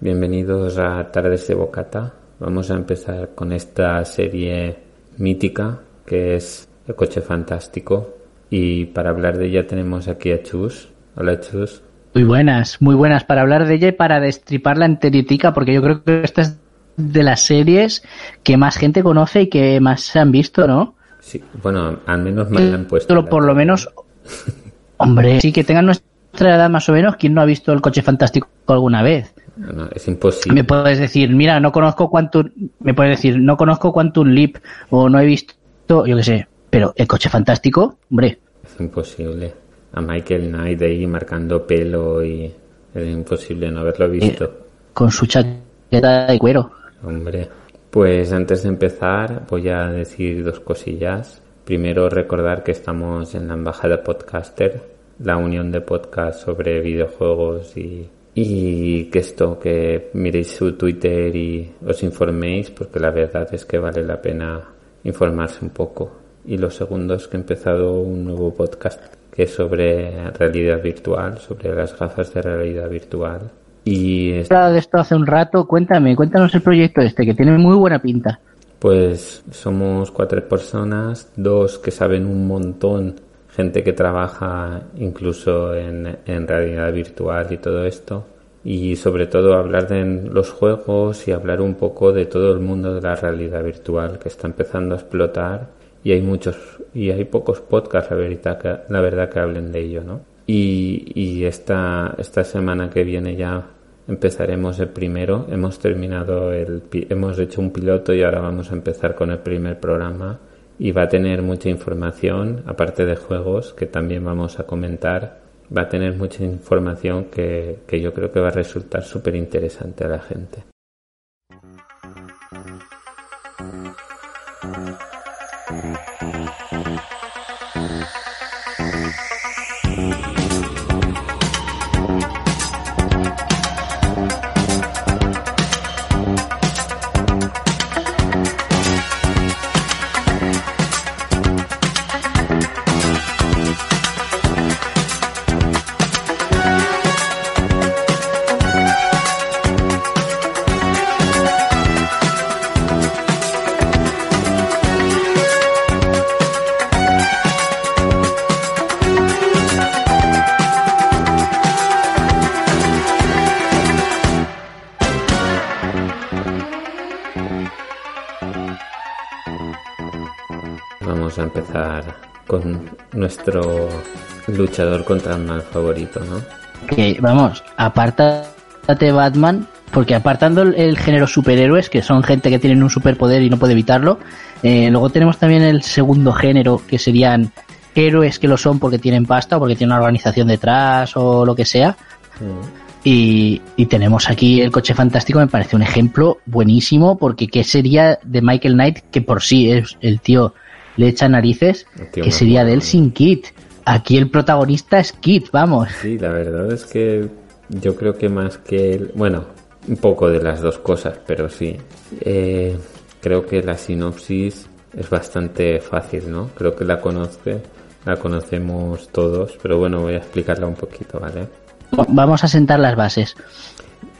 Bienvenidos a Tardes de Bocata. Vamos a empezar con esta serie mítica que es El coche fantástico. Y para hablar de ella tenemos aquí a Chus. Hola Chus. Muy buenas, muy buenas para hablar de ella y para destriparla enteritica, porque yo creo que esta es de las series que más gente conoce y que más se han visto, ¿no? Sí, bueno, al menos me la han puesto. Pero por lo menos, hombre, sí que tengan nuestra edad más o menos, ¿quién no ha visto el coche fantástico alguna vez? No, es imposible. Me puedes decir, mira, no conozco Quantum, me puedes decir, no conozco Quantum Leap o no he visto, yo qué sé, pero el coche fantástico, hombre. Es imposible. A Michael Knight ahí marcando pelo y es imposible no haberlo visto. Eh, con su chaqueta de cuero. Hombre, pues antes de empezar voy a decir dos cosillas. Primero recordar que estamos en la Embajada Podcaster, la unión de podcasts sobre videojuegos y y que esto, que miréis su Twitter y os informéis, porque la verdad es que vale la pena informarse un poco. Y lo segundo es que he empezado un nuevo podcast que es sobre realidad virtual, sobre las gafas de realidad virtual. Y es... de esto hace un rato, cuéntame, cuéntanos el proyecto este, que tiene muy buena pinta. Pues somos cuatro personas, dos que saben un montón gente que trabaja incluso en, en, realidad virtual y todo esto. Y sobre todo hablar de los juegos y hablar un poco de todo el mundo de la realidad virtual que está empezando a explotar y hay muchos y hay pocos podcasts la verdad que, la verdad que hablen de ello, ¿no? Y, y esta, esta semana que viene ya empezaremos el primero. Hemos terminado el, hemos hecho un piloto y ahora vamos a empezar con el primer programa y va a tener mucha información, aparte de juegos que también vamos a comentar, va a tener mucha información que, que yo creo que va a resultar súper interesante a la gente. Luchador contra el mal favorito, ¿no? Que vamos, apártate Batman, porque apartando el, género superhéroes, que son gente que tienen un superpoder y no puede evitarlo, eh, luego tenemos también el segundo género, que serían héroes que lo son porque tienen pasta o porque tienen una organización detrás o lo que sea. Mm. Y, y, tenemos aquí el coche fantástico, me parece un ejemplo buenísimo, porque ¿qué sería de Michael Knight, que por sí es el tío le echa narices, que sería de él sin Kit. Aquí el protagonista es Kit, vamos. Sí, la verdad es que yo creo que más que él, bueno, un poco de las dos cosas, pero sí. Eh, creo que la sinopsis es bastante fácil, ¿no? Creo que la conoce, la conocemos todos, pero bueno, voy a explicarla un poquito, ¿vale? Vamos a sentar las bases.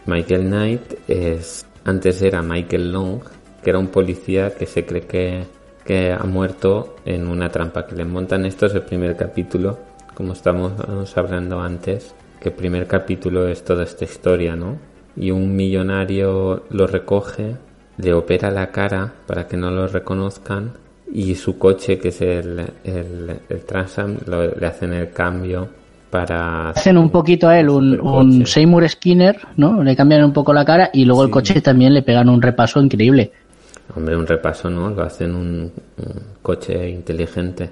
Michael Knight es antes era Michael Long, que era un policía que se cree que que ha muerto en una trampa que le montan. Esto es el primer capítulo, como estamos hablando antes, que el primer capítulo es toda esta historia, ¿no? Y un millonario lo recoge, le opera la cara para que no lo reconozcan y su coche, que es el, el, el Transam, le hacen el cambio para... Hacen un poquito a él, un, un Seymour Skinner, ¿no? Le cambian un poco la cara y luego el coche también le pegan un repaso increíble. Hombre, un repaso, ¿no? Lo hacen un, coche inteligente.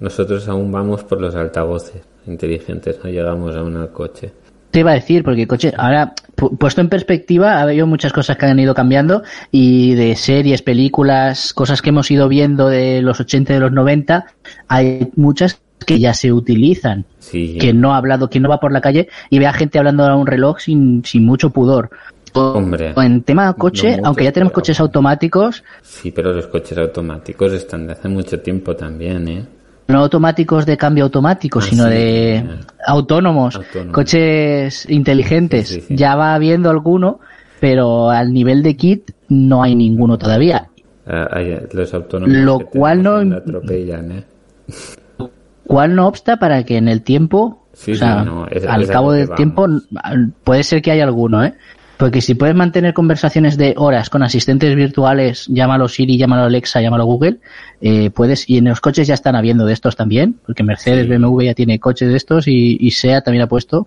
Nosotros aún vamos por los altavoces inteligentes, no llegamos a un coche. Te iba a decir, porque el coche, ahora, puesto en perspectiva, ha habido muchas cosas que han ido cambiando y de series, películas, cosas que hemos ido viendo de los 80 y de los 90, hay muchas que ya se utilizan. Sí. Que no ha hablado, que no va por la calle y ve a gente hablando a un reloj sin, sin mucho pudor. Hombre. En tema coche, aunque ya tenemos coches automáticos. Sí, pero los coches automáticos están de hace mucho tiempo también, ¿eh? no automáticos de cambio automático, Ah, sino sí, de eh. autónomos, Autónomos. coches inteligentes. Sí, sí, sí. Ya va habiendo alguno, pero al nivel de kit no hay ninguno todavía. Ah, hay los autónomos Lo que cual no- la atropellan, ¿eh? ¿Cuál no obsta para que en el tiempo, o sea, sí, no, es- al es cabo del tiempo, puede ser que haya alguno, ¿eh? Porque si puedes mantener conversaciones de horas con asistentes virtuales, llámalo Siri, llámalo Alexa, llámalo Google, eh, puedes, y en los coches ya están habiendo de estos también, porque Mercedes, Sí. BMW ya tiene coches de estos y, y SEA también ha puesto.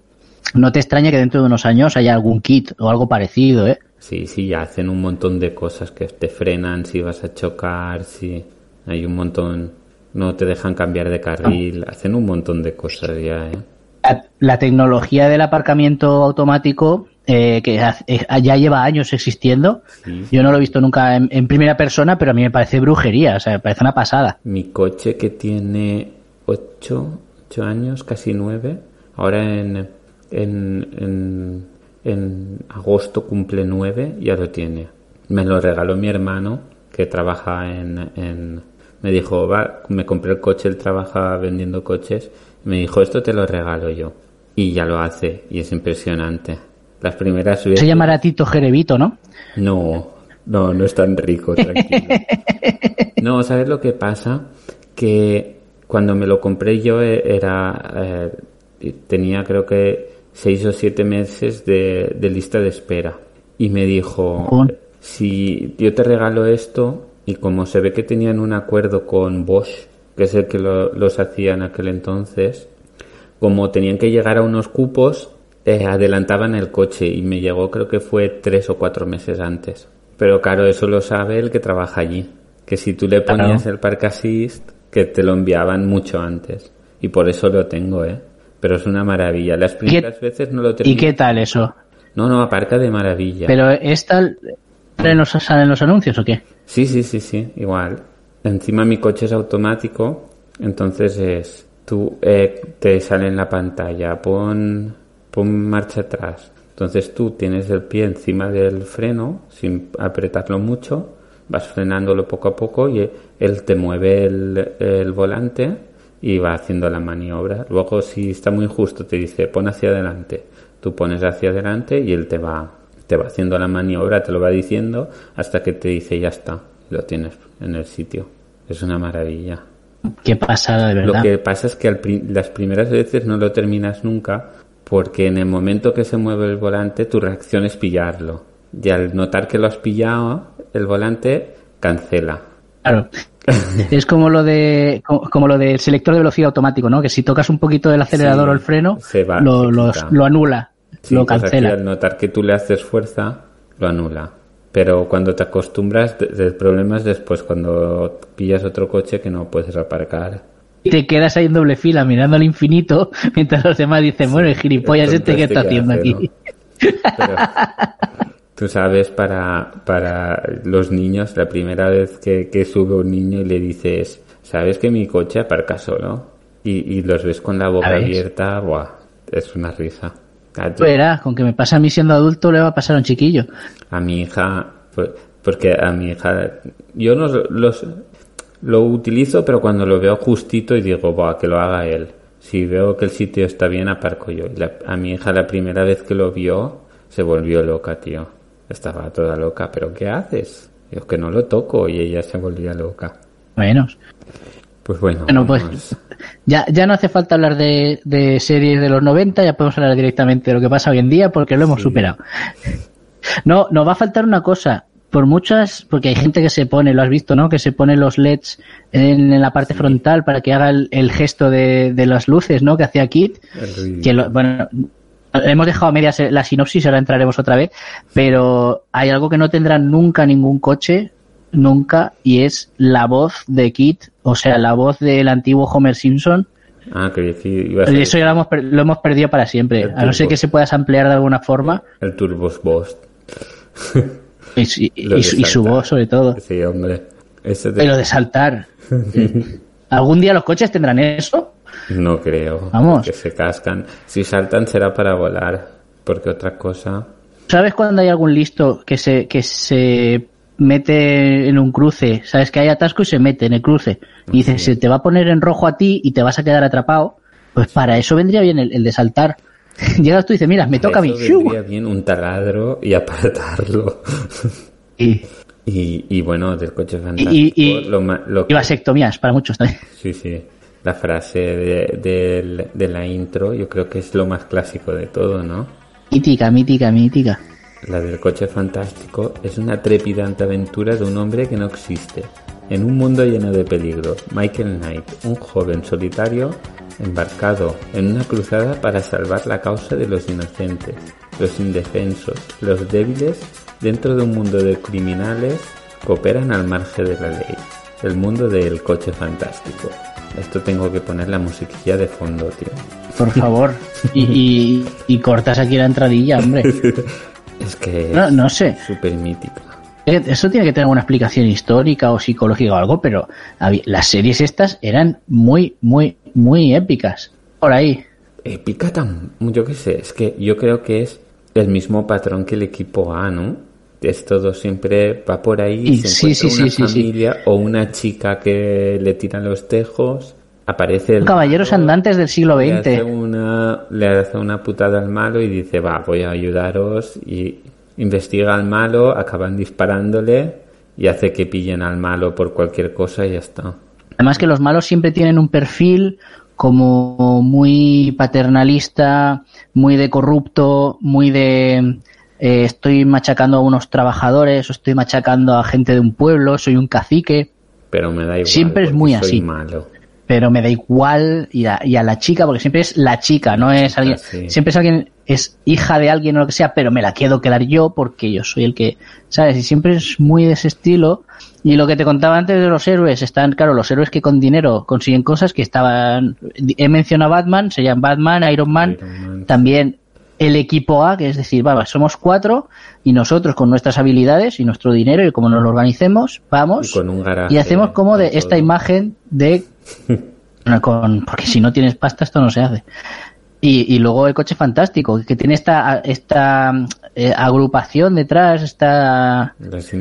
No te extraña que dentro de unos años haya algún kit o algo parecido, ¿eh? Sí, sí, ya hacen un montón de cosas que te frenan si vas a chocar, si hay un montón, no te dejan cambiar de carril, hacen un montón de cosas ya, ¿eh? La, la tecnología del aparcamiento automático, eh, que eh, ya lleva años existiendo, Sí. yo no lo he visto nunca en, en primera persona, pero a mí me parece brujería, o sea, me parece una pasada. Mi coche que tiene 8, años, casi 9, ahora en, en, en, en agosto cumple 9, ya lo tiene. Me lo regaló mi hermano que trabaja en, en me dijo, va, me compré el coche, él trabaja vendiendo coches, me dijo, esto te lo regalo yo. Y ya lo hace, y es impresionante. Las primeras veces... Se llamará Tito Jerevito, ¿no? No, no, no es tan rico, tranquilo. No, ¿sabes lo que pasa? Que cuando me lo compré yo eh, era eh, tenía creo que seis o siete meses de, de lista de espera y me dijo si yo te regalo esto y como se ve que tenían un acuerdo con Bosch que es el que lo- los hacía en aquel entonces como tenían que llegar a unos cupos, eh, adelantaban el coche y me llegó creo que fue tres o cuatro meses antes. Pero claro, eso lo sabe el que trabaja allí. Que si tú le ponías Claro. el Park Assist, que te lo enviaban mucho antes. Y por eso lo tengo, ¿eh? Pero es una maravilla. Las primeras veces no lo ¿Y terminé. qué tal eso? No, no, aparca de maravilla. ¿Pero esta los, salen los anuncios o qué? Sí, sí, sí, sí, igual. Encima mi coche es automático, entonces es, tú eh, te sale en la pantalla, pon, pon marcha atrás. Entonces tú tienes el pie encima del freno sin apretarlo mucho, vas frenándolo poco a poco y él te mueve el, el volante y va haciendo la maniobra. Luego si está muy justo te dice pon hacia adelante, tú pones hacia adelante y él te va, te va haciendo la maniobra, te lo va diciendo hasta que te dice ya está, lo tienes en el sitio. Es una maravilla. Qué pasada, de verdad. Lo que pasa es que al pri- las primeras veces no lo terminas nunca porque en el momento que se mueve el volante tu reacción es pillarlo. Y al notar que lo has pillado, el volante cancela. Claro. es como lo de como, lo del selector de velocidad automático, ¿no? Que si tocas un poquito del acelerador Sí, o el freno, se va, lo, anula, Sí, lo pues cancela. al notar que tú le haces fuerza, lo anula. Pero cuando te acostumbras, el problema es después, cuando pillas otro coche que no puedes aparcar. Y te quedas ahí en doble fila mirando al infinito mientras los demás dicen, bueno, el gilipollas el este que está haciendo hace, aquí. Pero tú sabes, para, para los niños, la primera vez que, que sube un niño y le dices, ¿sabes que mi coche aparca solo? Y, y los ves con la boca ¿Sabes? abierta, ¡buah! Es una risa. Verás, con que me pasa a mí siendo adulto le va a pasar a un chiquillo. a mi hija, pues, porque a mi hija, yo no los, lo utilizo, pero cuando lo veo justito y digo, ¡buah! Que lo haga él. Si veo que el sitio está bien, aparco yo. Y la- a mi hija la primera vez que lo vio, se volvió loca, tío. Estaba toda loca, ¿pero qué haces? Yo que no lo toco y ella se volvía loca. Bueno, Pues bueno, bueno pues vamos. ya, ya no hace falta hablar de, de series de los 90, ya podemos hablar directamente de lo que pasa hoy en día porque lo hemos Sí. superado. No, nos va a faltar una cosa. Por muchas, porque hay gente que se pone, lo has visto, ¿no? Que se pone los LEDs en, en la parte frontal para que haga el, el gesto de, de las luces, ¿no? Que hacía Kit. Que lo- bueno, hemos dejado a medias la sinopsis, ahora entraremos otra vez, pero hay algo que no tendrá nunca ningún coche, nunca, y es la voz de Kit, o sea, la voz del antiguo Homer Simpson. Ah, que decir, a Eso ya lo hemos, per- lo hemos perdido para siempre, El a no ser turbo. que se pueda ampliar de alguna forma, el Turbos Boss. y, su- y- y y voz sobre todo. Sí, hombre. Ese Pero de saltar. ¿Algún día los coches tendrán eso? No creo. Vamos. Que se cascan. Si saltan será para volar. Porque otra cosa. ¿Sabes cuando hay algún listo que se, que se mete en un cruce, sabes que hay atasco y se mete en el cruce. Y dices, se te va a poner en rojo a ti y te vas a quedar atrapado. Pues para eso vendría bien el, de saltar. Llegas tú y dices, mira, me toca a mí. Vendría bien un taladro y apartarlo. Y, y, bueno, del coche fantástico. Y, y, lo, y vasectomías para muchos también. Sí, sí. La frase de, de la intro yo creo que es lo más clásico de todo, ¿no? Mítica, mítica, mítica. La del coche fantástico es una trepidante aventura de un hombre que no existe. En un mundo lleno de peligro, Michael Knight, un joven solitario embarcado en una cruzada para salvar la causa de los inocentes, los indefensos, los débiles, dentro de un mundo de criminales que operan al margen de la ley. El mundo del coche fantástico. Esto tengo que poner la musiquilla de fondo, tío. Por favor. y, y cortas aquí la entradilla, hombre. Es que no, no sé. Súper mítica. Eh, eso tiene que tener alguna explicación histórica o psicológica o algo, pero las series estas eran muy, muy, muy épicas. Por ahí. Épica tan, yo qué sé, es que yo creo que es el mismo patrón que el equipo A, ¿no? Es todo siempre va por ahí, y se sí, encuentra una familia o una chica que le tiran los tejos, aparece el caballeros andantes del siglo XX. Le hace, una, le hace una putada al malo y dice, va, voy a ayudaros y investiga al malo, acaban disparándole y hace que pillen al malo por cualquier cosa y ya está. Además que los malos siempre tienen un perfil como muy paternalista, muy de corrupto, muy de eh, estoy machacando a unos trabajadores o estoy machacando a gente de un pueblo, soy un cacique. Pero me da igual. Siempre es muy así. Malo pero me da igual y a, y a, la chica, porque siempre es la chica, no es alguien, siempre es alguien, es hija de alguien o lo que sea, pero me la quiero quedar yo porque yo soy el que, ¿sabes? Y siempre es muy de ese estilo. Y lo que te contaba antes de los héroes, están, claro, los héroes que con dinero consiguen cosas que estaban, he mencionado Batman, se llaman Batman, Iron Man, también el equipo A, que es decir, vamos, somos cuatro y nosotros con nuestras habilidades y nuestro dinero y como nos lo organicemos, vamos y, hacemos como de esta imagen de con, porque si no tienes pasta esto no se hace. Y, y luego el coche fantástico, que tiene esta, esta eh, agrupación detrás, esta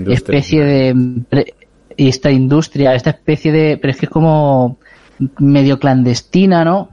especie de esta industria, esta especie de, pero es que es como medio clandestina, ¿no?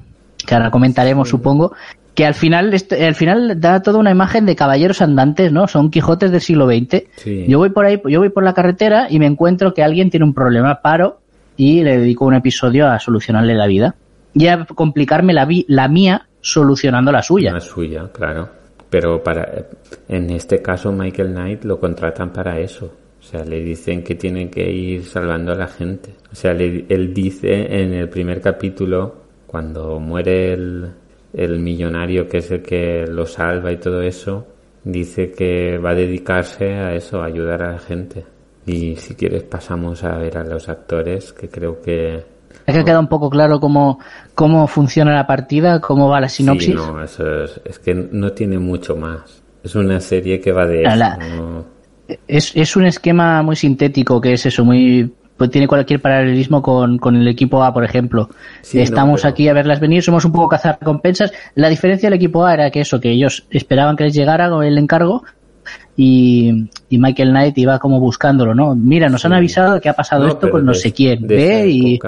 Que ahora comentaremos, supongo, que al final al final da toda una imagen de caballeros andantes, ¿no? Son Quijotes del siglo XX. Yo voy por ahí, yo voy por la carretera y me encuentro que alguien tiene un problema, paro y le dedico un episodio a solucionarle la vida y a complicarme la, la mía solucionando la suya. La suya, claro. Pero para en este caso Michael Knight lo contratan para eso. O sea, le dicen que tiene que ir salvando a la gente. O sea, él dice en el primer capítulo, cuando muere el, el millonario que es el que lo salva y todo eso, dice que va a dedicarse a eso, a ayudar a la gente. Y si quieres pasamos a ver a los actores, que creo que... Es que queda un poco claro cómo, cómo funciona la partida, cómo va la sinopsis. no, eso es, es que no tiene mucho más. Es una serie que va de eso. es, es un esquema muy sintético, que es eso, muy pues tiene cualquier paralelismo con, con, el equipo A, por ejemplo. Estamos aquí a verlas venir, somos un poco cazar recompensas. La diferencia del equipo A era que eso, que ellos esperaban que les llegara el encargo y, Michael Knight iba como buscándolo, ¿no? Mira, nos han avisado que ha pasado esto con no sé quién. Ve y...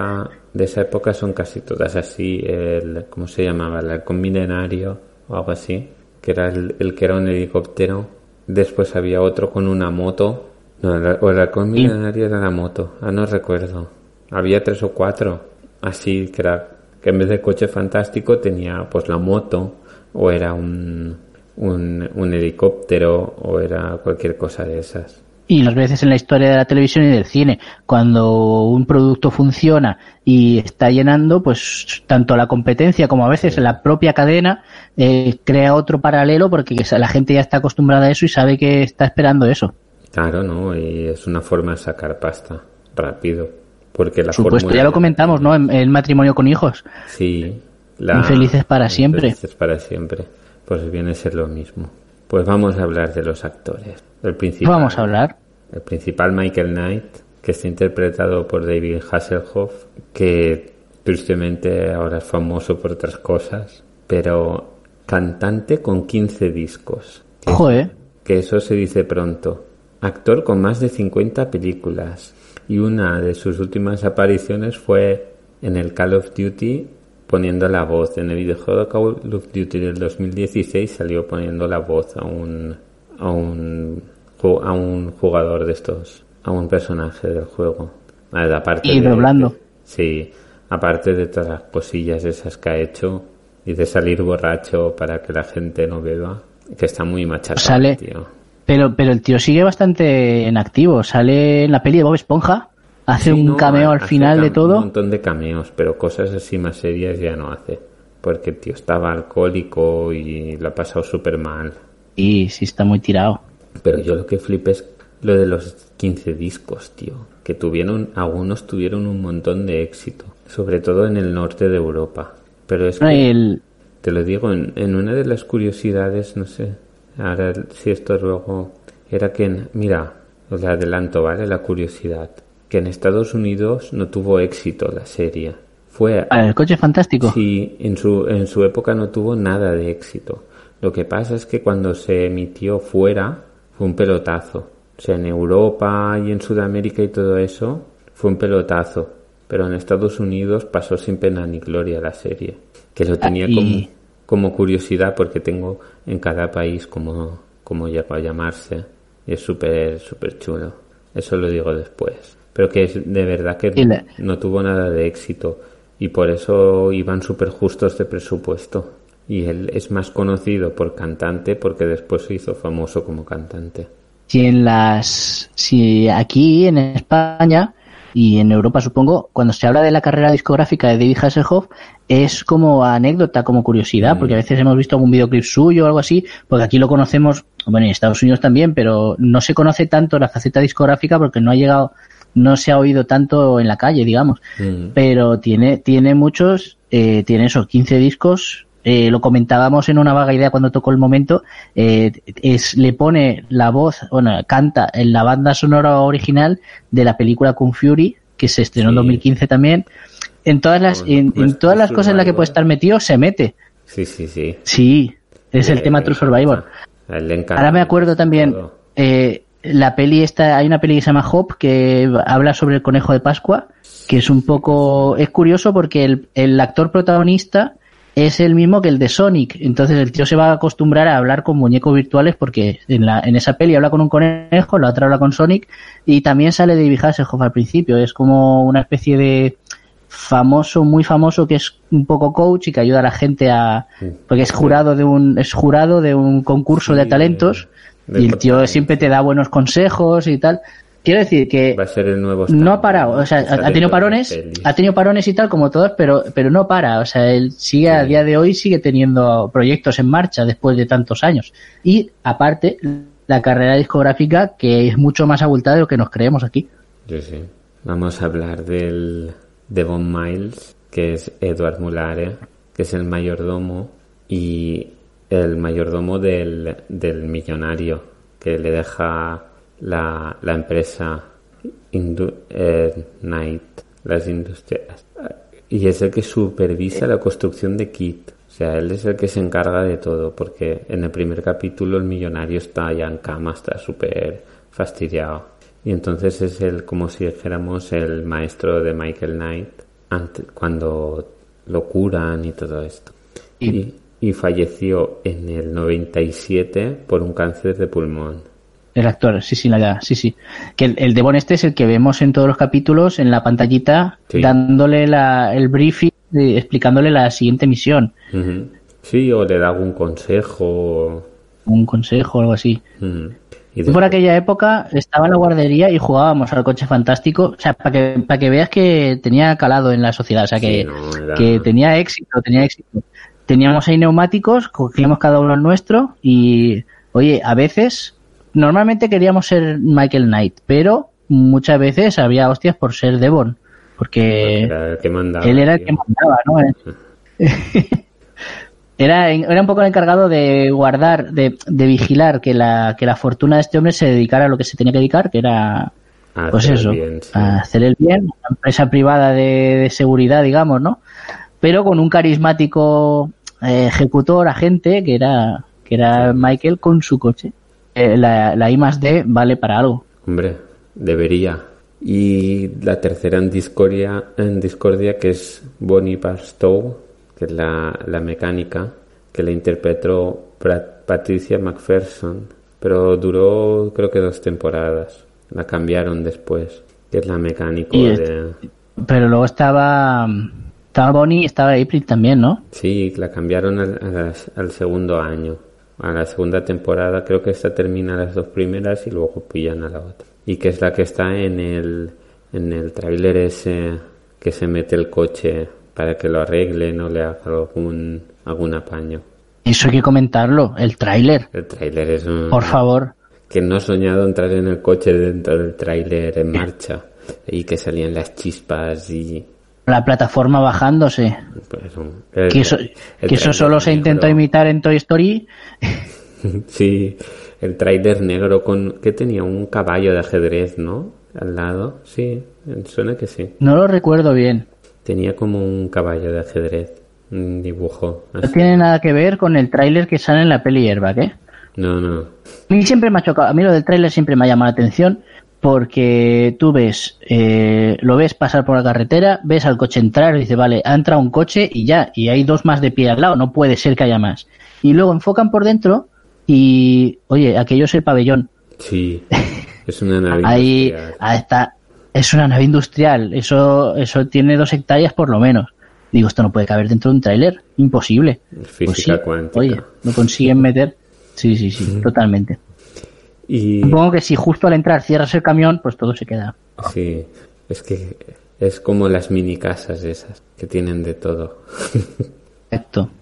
de esa época son casi todas así, el, ¿cómo se llamaba? El halcón milenario o algo así, que era el, que era un helicóptero. Después había otro con una moto. No, el, o el halcón milenario era la moto. Ah, no recuerdo. Había tres o cuatro. Así que era, que en vez de coche fantástico tenía pues la moto o era un un, helicóptero o era cualquier cosa de esas. Y las veces en la historia de la televisión y del cine, cuando un producto funciona y está llenando, pues tanto la competencia como a veces la propia cadena eh, crea otro paralelo porque la gente ya está acostumbrada a eso y sabe que está esperando eso. Claro, ¿no? Y es una forma de sacar pasta rápido. Porque la Supuesto, ya lo comentamos, ¿no? En el matrimonio con hijos. Sí. La... Infelices para siempre. Infelices para siempre pues viene a ser lo mismo. Pues vamos a hablar de los actores. El principal, vamos a hablar. El principal Michael Knight, que está interpretado por David Hasselhoff, que tristemente ahora es famoso por otras cosas, pero cantante con 15 discos. Joder. Que eso se dice pronto. actor con más de 50 películas y una de sus últimas apariciones fue en el Call of Duty poniendo la voz. En el videojuego Call of Duty del 2016 salió poniendo la voz a un, a un, a un jugador de estos, a un personaje del juego. Aparte y doblando. sí, aparte de todas las cosillas esas que ha hecho y de salir borracho para que la gente no beba, que está muy machacado, Sale, tío. Pero, pero el tío sigue bastante en activo. Sale en la peli de Bob Esponja, hace un cameo al final de todo. Un montón de cameos, pero cosas así más serias ya no hace. Porque el tío estaba alcohólico y lo ha pasado súper mal. Y sí, está muy tirado. Pero yo lo que flipé es lo de los 15 discos, tío. Que tuvieron, algunos tuvieron un montón de éxito. Sobre todo en el norte de Europa. Pero es que, te lo digo, en, en una de las curiosidades, no sé, ahora si esto luego, era que, mira, os adelanto, ¿vale? La curiosidad. Que en Estados Unidos no tuvo éxito la serie. Fue... Ah, ¿El coche fantástico? Sí, en su, en su época no tuvo nada de éxito. Lo que pasa es que cuando se emitió fuera, fue un pelotazo. O sea, en Europa y en Sudamérica y todo eso, fue un pelotazo. Pero en Estados Unidos pasó sin pena ni gloria la serie. Que lo tenía Ah, como, como curiosidad porque tengo en cada país como, como llegó a llamarse. Y es súper, súper chulo. Eso lo digo después. Pero que es de verdad que la- no tuvo nada de éxito. Y por eso iban súper justos de presupuesto. Y él es más conocido por cantante porque después se hizo famoso como cantante. Si en las, si aquí en España y en Europa supongo, cuando se habla de la carrera discográfica de David Hasselhoff es como anécdota, como curiosidad, Mm. porque a veces hemos visto algún videoclip suyo o algo así, porque aquí lo conocemos, bueno, en Estados Unidos también, pero no se conoce tanto la faceta discográfica porque no ha llegado, no se ha oído tanto en la calle, digamos. Mm. Pero tiene, tiene muchos, eh, tiene esos 15 discos. eh, lo comentábamos en una vaga idea cuando tocó el momento. eh, es, le pone la voz, bueno, canta en la banda sonora original de la película Kung Fury, que se estrenó en Sí. 2015 también. En todas las, Con en, en True todas las cosas en las que puede estar metido, se mete. Sí, sí, sí. Sí, es el tema True Survivor. Ahora me acuerdo también, eh, la peli esta, hay una peli que se llama Hop que habla sobre el conejo de Pascua, que es un poco, es curioso porque el, el actor protagonista es el mismo que el de Sonic, entonces el tío se va a acostumbrar a hablar con muñecos virtuales porque en, la, en esa peli habla con un conejo, la otra habla con Sonic y también sale David Hasselhoff al principio, es como una especie de famoso, muy famoso que es un poco coach y que ayuda a la gente a, porque es jurado de un, es jurado de un concurso de talentos de y el tío siempre te da buenos consejos y tal. Quiero decir que Va a ser el nuevo no ha parado, o sea, ha tenido parones, ha tenido parones y tal como todos, pero, pero no para, o sea, él sigue a día de hoy sigue teniendo proyectos en marcha después de tantos años. Y aparte, la carrera discográfica que es mucho más abultada de lo que nos creemos aquí. Sí, sí. Vamos a hablar del de Von Miles, que es Edward Mulare, que es el mayordomo y el mayordomo del, del millonario que le deja la, la empresa Indu- eh, Knight, las industrias. Y es el que supervisa la construcción de Kit. O sea, él es el que se encarga de todo, porque en el primer capítulo el millonario está ya en cama, está súper fastidiado. Y entonces es el, como si dijéramos, el maestro de Michael Knight ante- cuando lo curan y todo esto. Y- Y, y falleció en el 97 por un cáncer de pulmón. El actor, sí, sí, la, sí, sí. Que el, el Devon este es el que vemos en todos los capítulos en la pantallita Sí. dándole la, el briefing, eh, explicándole la siguiente misión. Sí, o le da algún consejo. un consejo o algo así. Y por aquella época estaba en la guardería y jugábamos al coche fantástico, o sea, para que, para que veas que tenía calado en la sociedad, o sea, que, Sí, no, era- que tenía éxito, tenía éxito. Teníamos ahí neumáticos, cogíamos cada uno el nuestro y, oye, a veces, normalmente queríamos ser Michael Knight, pero muchas veces había hostias por ser Devon, porque Era el que mandaba, él era el tío. que mandaba, ¿no? Era, era un poco el encargado de guardar, de, de vigilar que la, que la fortuna de este hombre se dedicara a lo que se tenía que dedicar, que era, A pues hacer eso, bien, sí. a hacer el bien, una empresa privada de, de seguridad, digamos, ¿no? Pero con un carismático ejecutor, agente, que era, que era Michael con su coche. eh, la, la I más D vale para algo. Hombre, debería. Y la tercera en discordia, en discordia que es Bonnie Barstow, que es la, la mecánica, que la interpretó Pat- Patricia McPherson, pero duró creo que dos temporadas. La cambiaron después, que es la de... Pero luego estaba, estaba Bonnie y estaba April también, ¿no? Sí, la cambiaron al, a las- al segundo año, a la segunda temporada. Creo que esta termina las dos primeras y luego pillan a la otra. Y que es la que está en el, en el tráiler ese que se mete el coche para que lo arregle, no le haga algún, algún apaño. Eso hay que comentarlo, el tráiler, El tráiler es un... por favor. Que no he soñado entrar en el coche dentro del tráiler en marcha y que salían las chispas y... La plataforma bajándose. pues, un- el- Que eso, que solo se intentó negro. imitar en Toy Story. Sí, el tráiler negro con que tenía un caballo de ajedrez, ¿no? Al lado, sí, suena que sí. No lo recuerdo bien. Tenía como un caballo de ajedrez, un dibujo. No tiene nada que ver con el tráiler que sale en la peli Airbag, ¿eh? No, no. A mí siempre me ha chocado, a mí lo del tráiler siempre me ha llamado la atención porque tú ves, eh, lo ves pasar por la carretera, ves al coche entrar y dices, vale, ha entrado un coche y ya, y hay dos más de pie al lado, no puede ser que haya más. Y luego enfocan por dentro y, oye, aquello es el pabellón. Sí, es una nave Ahí industrial. ahí está, es una nave industrial, eso, eso tiene dos hectáreas por lo menos. Digo, esto no puede caber dentro de un tráiler, imposible. Física Pues sí, cuántica. Oye, lo consiguen meter. Sí, sí, sí, totalmente. Y Supongo que si justo al entrar cierras el camión, pues todo se queda. sí, es que es como las mini casas esas que tienen de todo. Perfecto.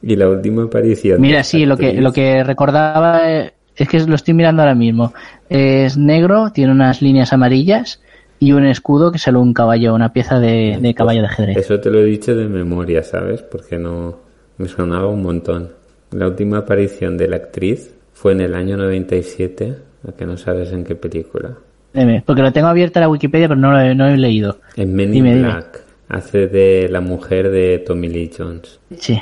Y la última aparición. Mira, sí, lo que, lo que recordaba eh, es que lo estoy mirando ahora mismo. Es negro, tiene unas líneas amarillas y un escudo que sale un caballo, una pieza de, de caballo de ajedrez. Eso te lo he dicho de memoria, ¿sabes? Porque no me sonaba un montón. La última aparición de la actriz fue en el año 97, a que no sabes en qué película. Dime, Porque lo tengo abierta la Wikipedia, pero no lo he, no he leído. En Men in Dime, dime. Black hace de la mujer de Tommy Lee Jones. Sí.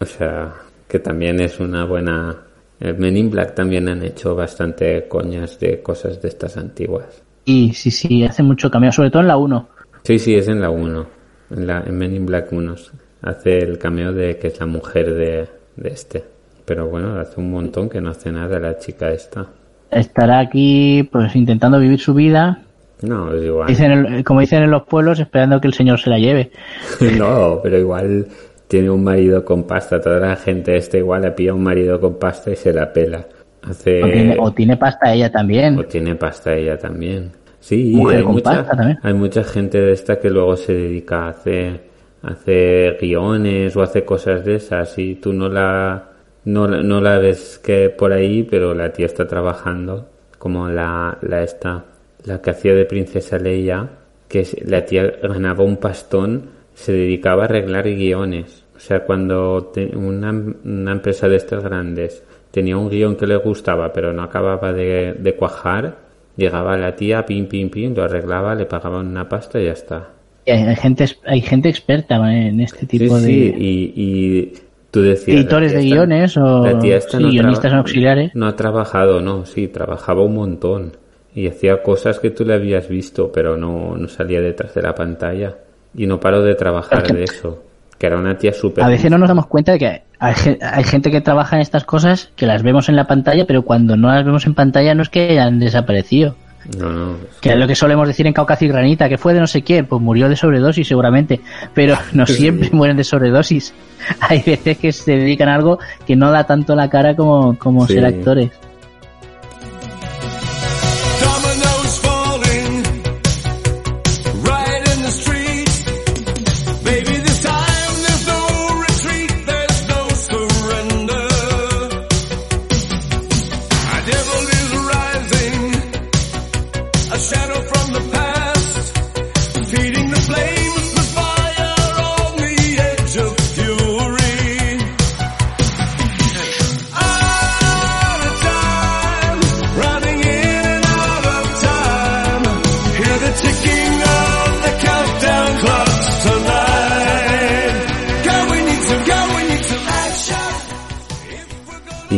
O sea, que también es una buena... En Men in Black también han hecho bastante coñas de cosas de estas antiguas. Y sí, sí, hace mucho cameo, sobre todo en la 1. Sí, sí, es en la 1. En, la, en Men in Black 1 hace el cameo de que es la mujer de, de este. Pero bueno, hace un montón que no hace nada la chica esta. Estará aquí, pues, intentando vivir su vida, No, es igual. dicen el- como dicen en los pueblos, esperando que el señor se la lleve. No, pero igual tiene un marido con pasta. Toda la gente esta igual le pilla un marido con pasta y se la pela. Hace... O, tiene, o tiene pasta ella también. O tiene pasta ella también. Sí, Mujer hay con mucha, pasta también. hay mucha gente de esta que luego se dedica a hacer, a hacer guiones o hace cosas de esas y tú no la, no, la- no la ves que por ahí, pero la tía está trabajando como la, la esta, la que hacía de princesa Leia, que es- la tía ganaba un pastón, se dedicaba a arreglar guiones. O sea, cuando te- una, una empresa de estas grandes tenía un guion que le gustaba, pero no acababa de, de cuajar, llegaba la tía, pim, pim, pim, lo arreglaba, le pagaban una pasta y ya está. Y Hay, gente, hay gente experta en este Sí, tipo de sí, y, y tú decías... editores de guiones o sí, no guionistas auxiliares. No ha trabajado, no, sí, trabajaba un montón. Y hacía cosas que tú le habías visto, pero no, no salía detrás de la pantalla. Y no paró de trabajar de eso. Que era una tía súper... A veces no nos damos cuenta de que hay, hay gente que trabaja en estas cosas que las vemos en la pantalla, pero cuando no las vemos en pantalla no es que hayan desaparecido. No, no. Que es lo que solemos decir en Caucas y Granita, que fue de no sé quién, pues murió de sobredosis seguramente, pero no siempre mueren de sobredosis. Hay veces que se dedican a algo que no da tanto la cara como, como Sí. ser actores.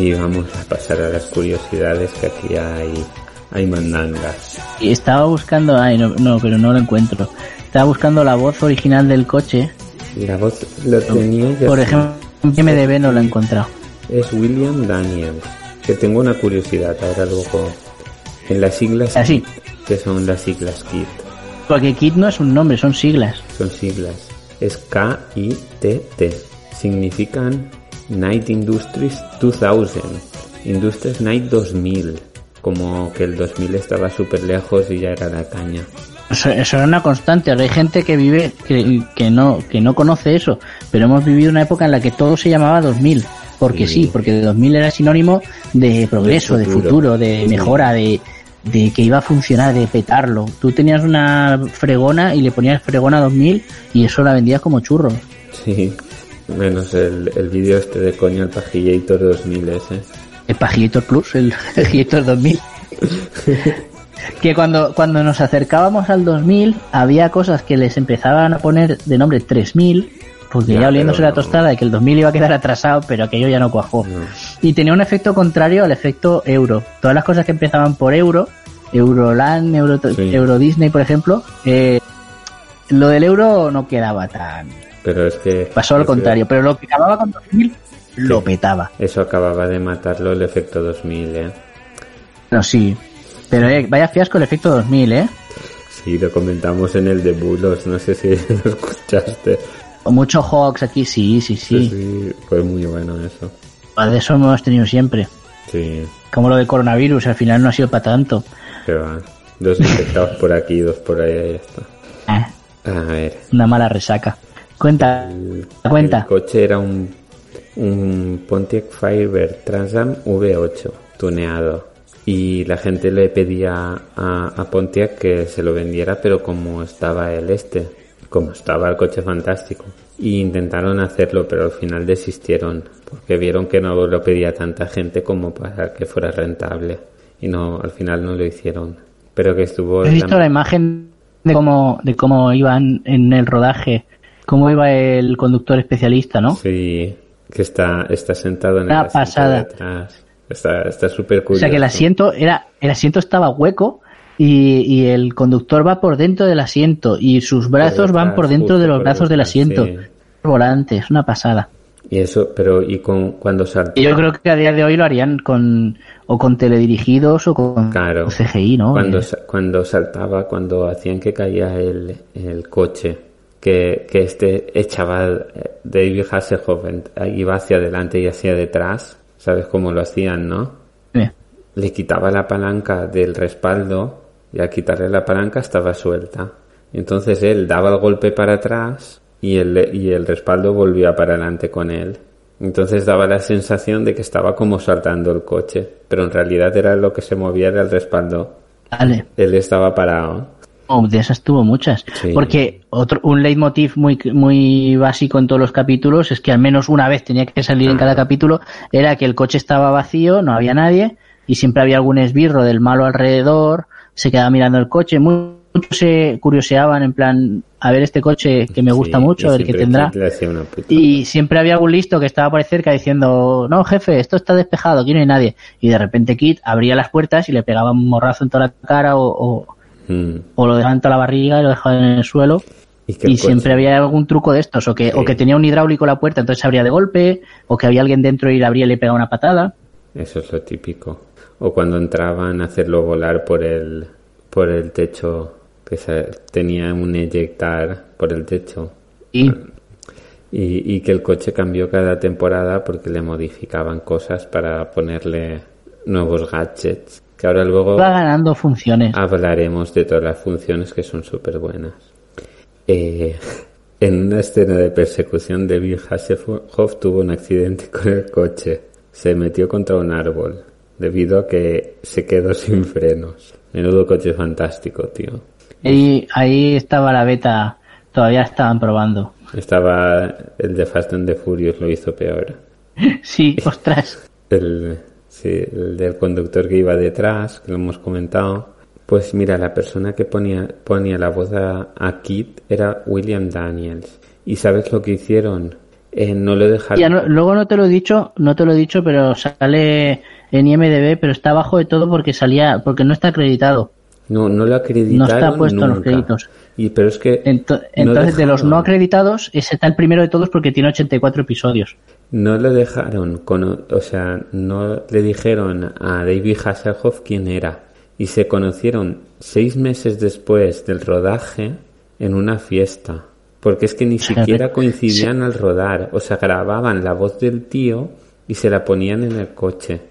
Y vamos a pasar a las curiosidades que aquí hay, hay mandangas. Y estaba buscando, ay, no, no, pero no lo encuentro. Estaba buscando la voz original del coche. Y la voz lo tenía ya Por ejemplo, en MDB no lo he encontrado. Es William Daniels. Que tengo una curiosidad ahora luego. En las siglas Así. KIT, que son las siglas KIT. Porque Kit no es un nombre, son siglas. Son siglas. Es K-I-T-T. Significan Night Industries 2000. Industries Night 2000. Como que el 2000 estaba súper lejos y ya era la caña. Eso, eso era una constante. Ahora hay gente que vive, que, que no, que no conoce eso. Pero hemos vivido una época en la que todo se llamaba 2000. Porque Sí. sí, porque de 2000 era sinónimo de progreso, de futuro. futuro, de mejora, de, de que iba a funcionar, de petarlo. Tú tenías una fregona y le ponías fregona 2000 y eso la vendías como churros. Sí. Menos el, el vídeo este de coño, el Pajillator 2000 ese. El Pagillator Plus, el Pagillator 2000. que cuando, cuando nos acercábamos al 2000 había cosas que les empezaban a poner de nombre 3000 porque Ya, ya, oliéndose la tostada de que el 2000 iba a quedar atrasado pero aquello ya no cuajó No. y tenía un efecto contrario al efecto euro todas las cosas que empezaban por euro Euroland Euro, Sí. Euro Disney por ejemplo eh, lo del euro no quedaba tan Pero es que... pasó al contrario pero lo que acababa con 2000 lo petaba Eso acababa de matarlo el efecto 2000, ¿eh? No, sí. Pero eh, vaya fiasco el efecto 2000, ¿eh? Sí, lo comentamos en el de Bulos, no sé si lo escuchaste. O mucho Hawks aquí, sí, sí, sí. Sí, fue muy bueno eso. De eso hemos tenido siempre. Sí, Como lo de coronavirus, al final no ha sido para tanto. que va. Dos infectados por aquí, dos por allá y ya está. Eh, A ver, una mala resaca. Cuenta, el, cuenta. el coche era un, un Pontiac Firebird Transam V8 tuneado. Y la gente le pedía a, a Pontiac que se lo vendiera, pero como estaba el este, como estaba el coche fantástico. Y intentaron hacerlo, pero al final desistieron, porque vieron que no lo pedía tanta gente como para que fuera rentable. Y no, al final no lo hicieron. Pero que estuvo... ¿Has la- visto la imagen de cómo, de cómo iban en el rodaje? Cómo iba el conductor especialista, ¿no? Sí, que está, está sentado en el Una asiento pasada. de atrás. Está, está súper O curioso. sea que el asiento era, el asiento estaba hueco y, y el conductor va por dentro del asiento y sus brazos van por dentro de los brazos del asiento. sí. Volante, es una pasada. Y eso, pero y con cuando saltó. Yo creo que a día de hoy lo harían con o con teledirigidos o con Claro. CGI, ¿no? Cuando, Eh, cuando saltaba, cuando hacían que caía el, el coche, que, que este echaba, eh, David Hasselhoff en- iba hacia adelante y hacia detrás, ¿sabes cómo lo hacían, no? eh, Le quitaba la palanca del respaldo y al quitarle la palanca estaba suelta. Entonces él daba el golpe para atrás y el, y el respaldo volvía para adelante con él. Entonces daba la sensación de que estaba como saltando el coche, pero en realidad era lo que se movía era el respaldo. Vale. Él estaba parado. De esas tuvo muchas. Sí. Porque otro, un leitmotiv muy, muy básico en todos los capítulos es que al menos una vez tenía que salir en cada capítulo, era que el coche estaba vacío, no había nadie, y siempre había algún esbirro del malo alrededor, se quedaba mirando el coche, mu- muchos se curioseaban en plan, a ver este coche que me gusta Sí, mucho, qué siempre tendrá. Y siempre había algún listo que estaba por ahí cerca diciendo, no, jefe, esto está despejado, aquí no hay nadie. Y de repente Kit abría las puertas y le pegaba un morrazo en toda la cara o, o, Mm. o lo dejaba en toda la barriga y lo dejaba en el suelo. Y, siempre había algún truco de estos, o que, Sí. o que tenía un hidráulico la puerta, entonces se abría de golpe, o que había alguien dentro y le abría y le pegaba una patada. Eso es lo típico. O cuando entraban a hacerlo volar por el, por el techo, que se, tenía un eyectar por el techo. Y Y, y que el coche cambió cada temporada porque le modificaban cosas para ponerle nuevos gadgets. Que ahora luego va ganando funciones. hablaremos de todas las funciones que son súper buenas. Eh, en una escena de persecución, David Hasselhoff tuvo un accidente con el coche. Se metió contra un árbol debido a que se quedó sin frenos. Menudo coche fantástico, tío. Y ahí estaba la beta, todavía estaban probando. Estaba el de Fast and the Furious, lo hizo peor. Sí, ostras. El, sí, el del conductor que iba detrás, que lo hemos comentado. Pues mira, la persona que ponía, ponía la voz a, a Kit era William Daniels. ¿Y sabes lo que hicieron? eh, no lo dejaron. Ya no- luego no te lo he dicho, no te lo he dicho, pero sale en IMDB, pero está abajo de todo porque salía, porque no está acreditado. No, no lo acreditaron No está puesto en los créditos. Y, pero es que Ento- no entonces, de los no acreditados, ese está el primero de todos porque tiene 84 episodios. No lo dejaron, cono- o sea, no le dijeron a David Hasselhoff quién era. Y se conocieron seis meses después del rodaje en una fiesta. Porque es que ni siquiera coincidían al rodar. O sea, grababan la voz del tío y se la ponían en el coche.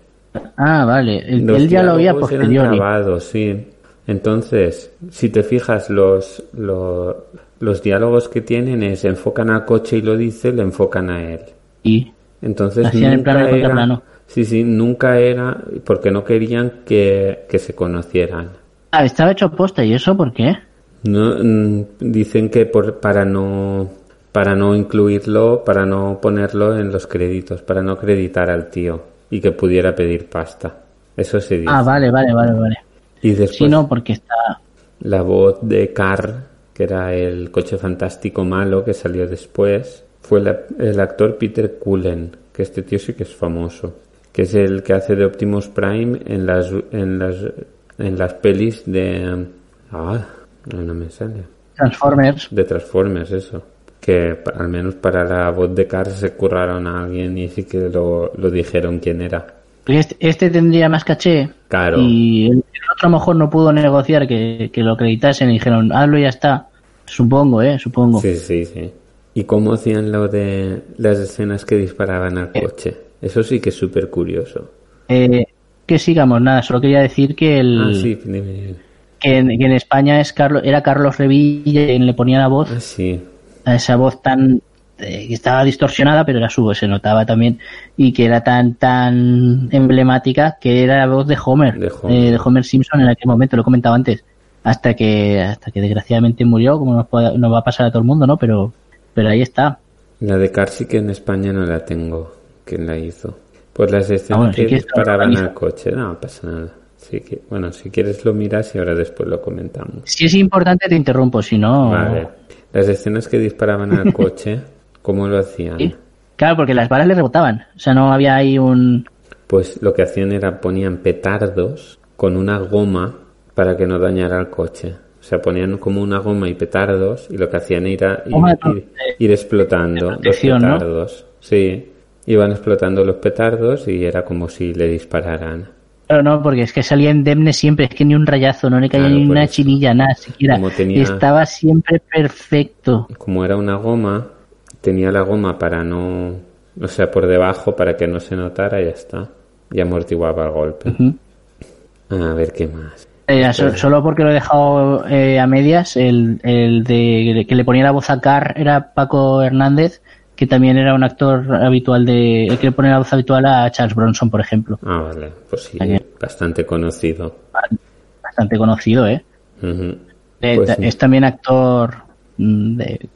Ah, vale. El, Los él ya lo había posteriori. grabados, sí. Entonces, si te fijas, los, los, los diálogos que tienen es enfocan al coche y lo dice, le enfocan a él. Y Entonces Hacían en nunca plano y era, contraplano. sí, sí, nunca era porque no querían que, que se conocieran. Ah, estaba hecho posta, ¿y eso por qué? No, mm, dicen que por, para no para no incluirlo, para no ponerlo en los créditos, para no acreditar al tío y que pudiera pedir pasta. Eso se dice. Ah, vale, vale, vale, vale. Y después Sí, no, porque está... la voz de Carr, que era el coche fantástico malo que salió después, fue la- el actor Peter Cullen, que este tío sí que es famoso, que es el que hace de Optimus Prime en las en las en las pelis de ah, no me sale, Transformers. de Transformers eso. Que al menos para la voz de Carr se curraron a alguien y sí que lo, lo dijeron quién era. Este, este tendría más caché. Claro. Y el, otro a lo mejor no pudo negociar que, que lo acreditasen y dijeron, hazlo y ya está. Supongo, ¿eh? Supongo. Sí, sí, sí. ¿Y cómo hacían lo de las escenas que disparaban al coche? Eso sí que es súper curioso. Eh, que sigamos, nada, solo quería decir que el Ah, sí, dime, dime. que, en, que en España es Carlos, era Carlos Revilla quien le ponía la voz Ah, sí. a esa voz tan eh, que estaba distorsionada, pero era su voz, se notaba también, y que era tan tan emblemática que era la voz de Homer, De Homer. eh, de Homer Simpson en aquel momento, lo he comentado antes, hasta que hasta que desgraciadamente murió, como nos, puede- nos va a pasar a todo el mundo, ¿no? Pero pero ahí está. La de Car sí que en España no la tengo. ¿Quién la hizo? Pues las escenas bueno, si que lo disparaban al coche. No, pasa nada. Sí que, bueno, si quieres lo miras y ahora después lo comentamos. Si es importante te interrumpo, si no... Vale. Las escenas que disparaban al coche, ¿cómo lo hacían? Sí. Claro, porque las balas le rebotaban. O sea, no había ahí un... Pues lo que hacían era ponían petardos con una goma para que no dañara el coche. O sea, ponían como una goma y petardos y lo que hacían era ir, explotando los protección, ¿no? petardos. Sí, iban explotando los petardos y era como si le dispararan. Claro, no, porque es que salía indemne siempre, es que ni un rayazo, no le caía Claro, ni una eso. chinilla, nada siquiera. Tenía- Estaba siempre perfecto. Como era una goma, tenía la goma para no, o sea, por debajo para que no se notara y ya está. Y amortiguaba el golpe. A ver qué más. Eh, so- solo porque lo he dejado eh, a medias, el, el de que le ponía la voz a Carr era Paco Hernández, que también era un actor habitual de. El que le pone la voz habitual a Charles Bronson, por ejemplo. Ah, vale, pues sí, Aquí. bastante conocido. Bastante conocido, ¿eh? Eh, Pues sí. Es también actor mm, de,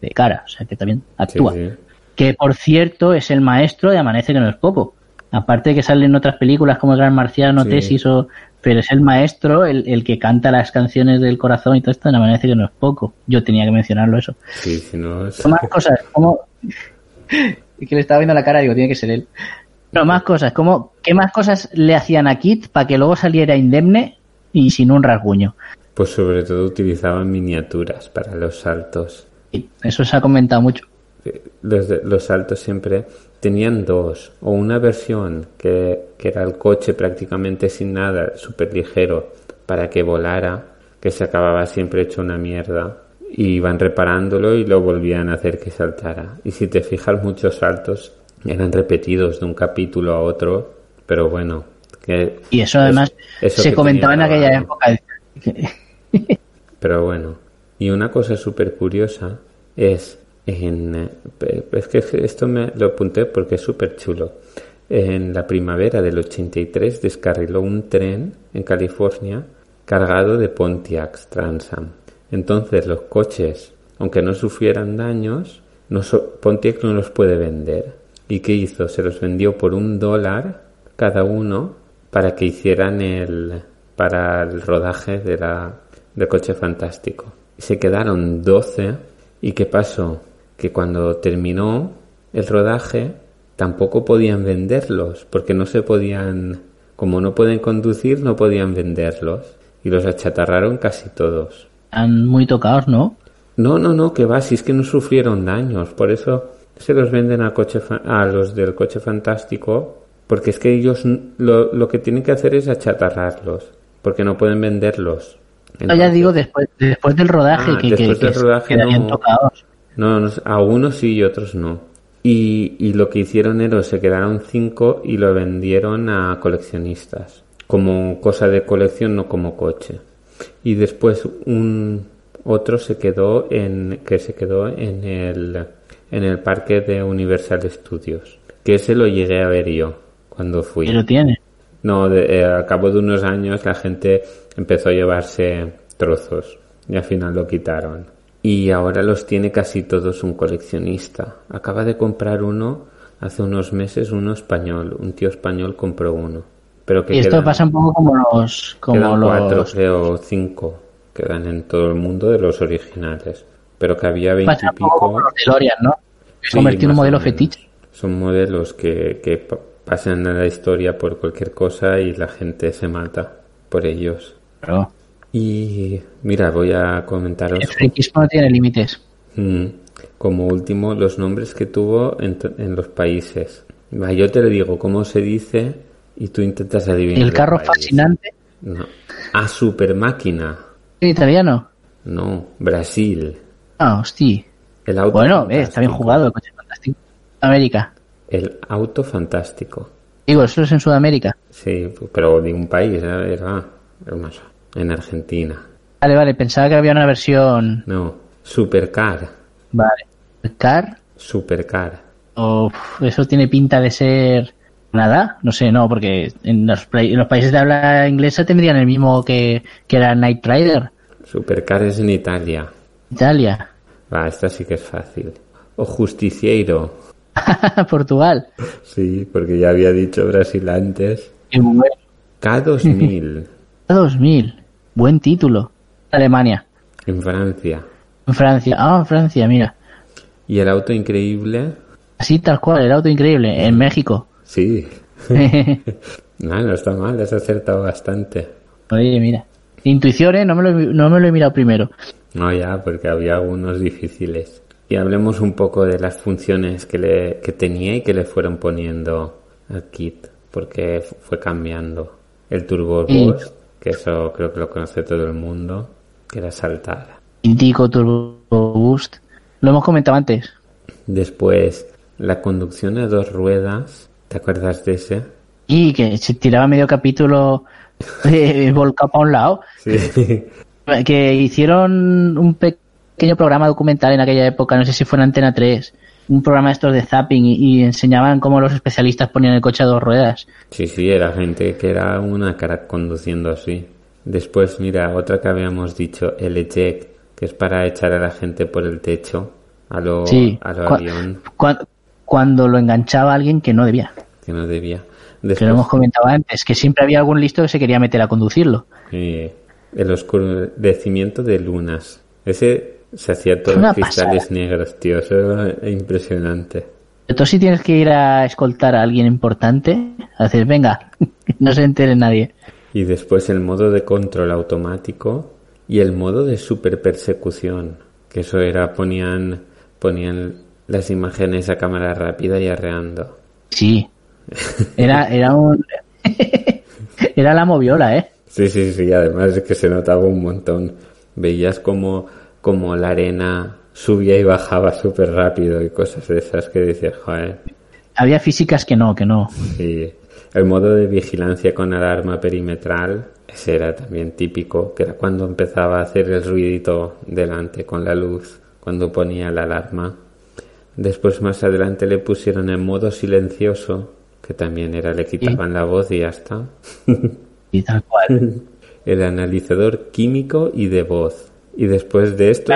de cara, o sea que también actúa. Sí, sí. Que por cierto es el maestro de Amanece que no es poco. Aparte de que sale en otras películas como El Gran Marciano, Sí. Tesis o... Pero es el maestro, el, el que canta las canciones del corazón y todo esto en Amanece que no es poco. Yo tenía que mencionarlo eso. Sí, si no es... Más cosas, como... Que le estaba viendo la cara digo, tiene que ser él. No, más cosas, como... ¿Qué más cosas le hacían a Kit para que luego saliera indemne y sin un rasguño? Pues sobre todo utilizaban miniaturas para los saltos. Y Eso se ha comentado mucho. Los, de- los saltos siempre tenían dos, o una versión que, que era el coche prácticamente sin nada, súper ligero, para que volara, que se acababa siempre hecho una mierda, y iban reparándolo y lo volvían a hacer que saltara. Y si te fijas, muchos saltos eran repetidos de un capítulo a otro, pero bueno, que Y eso además eso se comentaba en aquella época. Pero bueno, y una cosa súper curiosa es en eh, es que esto me lo apunté porque es súper chulo. En la primavera del 83 descarriló un tren en California cargado de Pontiacs Transam. Entonces los coches, aunque no sufrieran daños, Pontiac no los puede vender. ¿Y qué hizo? Se los vendió por un dólar cada uno para que hicieran el para el rodaje de la del coche fantástico. Se quedaron 12 y qué pasó? Que cuando terminó el rodaje, tampoco podían venderlos, porque no se podían, como no pueden conducir, no podían venderlos. Y los achatarraron casi todos. Están muy tocados, ¿no? No, no, no, que va, si es que no sufrieron daños, por eso se los venden a, coche fa- a los del coche fantástico, porque es que ellos lo, lo que tienen que hacer es achatarrarlos, porque no pueden venderlos. No, ya Entonces- digo, después, después del rodaje, Ah, que, que, después del que rodaje no. tocados. No, no a unos sí y otros no. Y, y lo que hicieron era, se quedaron cinco y lo vendieron a coleccionistas. Como cosa de colección, no como coche. Y después un otro se quedó en, que se quedó en el, en el parque de Universal Studios. Que ese lo llegué a ver yo cuando fui. Y lo tiene. No, de- eh, al cabo de unos años la gente empezó a llevarse trozos y al final lo quitaron. Y ahora los tiene casi todos un coleccionista. Acaba de comprar uno hace unos meses, uno español. Un tío español compró uno. Pero que Y esto quedan, pasa un poco como los... Como los cuatro, creo, o cinco. Quedan en todo el mundo de los originales. Pero que había veintipico. ¿no? Se Sí, convirtió en un modelo fetiche. Son modelos que, que pa- pasan a la historia por cualquier cosa y la gente se mata por ellos. Y mira, voy a comentaros el friquismo no tiene límites. mm, como último los nombres que tuvo en, en los países. Va, yo te lo digo cómo se dice y tú intentas adivinar. El carro fascinante No. A super máquina. en italiano. No, Brasil. Ah, hostia. El auto Bueno, eh, está bien jugado el coche fantástico. América. El auto fantástico. Digo, eso es en Sudamérica. Sí, pero de un país, ¿eh? Era hermoso. En Argentina. Vale, vale, pensaba que había una versión. No, supercar. Vale. Car. Supercar. O eso tiene pinta de ser. Nada, no sé, no, porque en los, pa- en los países de habla inglesa tendrían el mismo que, que era Knight Rider. Supercar es en Italia. Italia. Va, esta sí que es fácil. O justiciero. Portugal. Sí, porque ya había dicho Brasil antes. Qué bueno. K2000 2000. Buen título. Alemania. en Francia. En Francia. Ah, en Francia, mira. Y el auto increíble, Así tal cual, el auto increíble. En México. sí. No, no está mal, has acertado bastante. Oye, mira. Intuición, ¿eh? No me, lo, he- no me lo he mirado primero. No, ya, porque había algunos difíciles. Y hablemos un poco de las funciones que, le, que tenía y que le fueron poniendo al kit, porque fu- fue cambiando. El Turbo Boost, que eso creo que lo conoce todo el mundo, que era saltar. Indico Turbo Boost. Lo hemos comentado antes. Después, la conducción a dos ruedas, ¿te acuerdas de ese? Y que se tiraba medio capítulo eh, volcado para un lado. Sí. Que hicieron un pequeño programa documental en aquella época, no sé si fue en Antena 3. Un programa de estos de zapping y, y enseñaban cómo los especialistas ponían el coche a dos ruedas. Sí, sí, era gente que era una cara conduciendo así. Después, mira, otra que habíamos dicho, el eject, que es para echar a la gente por el techo, a lo, Sí. a lo Cu- avión, cua- Cuando lo enganchaba alguien que no debía. que no debía. Que lo hemos comentado antes, que siempre había algún listo que se quería meter a conducirlo. eh, el oscurecimiento de lunas. Ese se hacía todos los cristales negros, tío, eso era impresionante. Entonces si tienes que ir a escoltar a alguien importante, haces, venga, que no se entere nadie. Y después el modo de control automático y el modo de super persecución, que eso era ponían ponían las imágenes a cámara rápida y arreando. Sí. Era, era un... era la moviola, ¿eh? Sí, sí, sí, además es que se notaba un montón. Veías como como la arena subía y bajaba súper rápido y cosas de esas que decías, joder. Había físicas que no, que no. Y el modo de vigilancia con alarma perimetral, ese era también típico, que era cuando empezaba a hacer el ruidito delante con la luz, cuando ponía la alarma. Después más adelante le pusieron en modo silencioso, que también era, le quitaban la voz y ya está. Y tal cual. El analizador químico y de voz. Y después de esto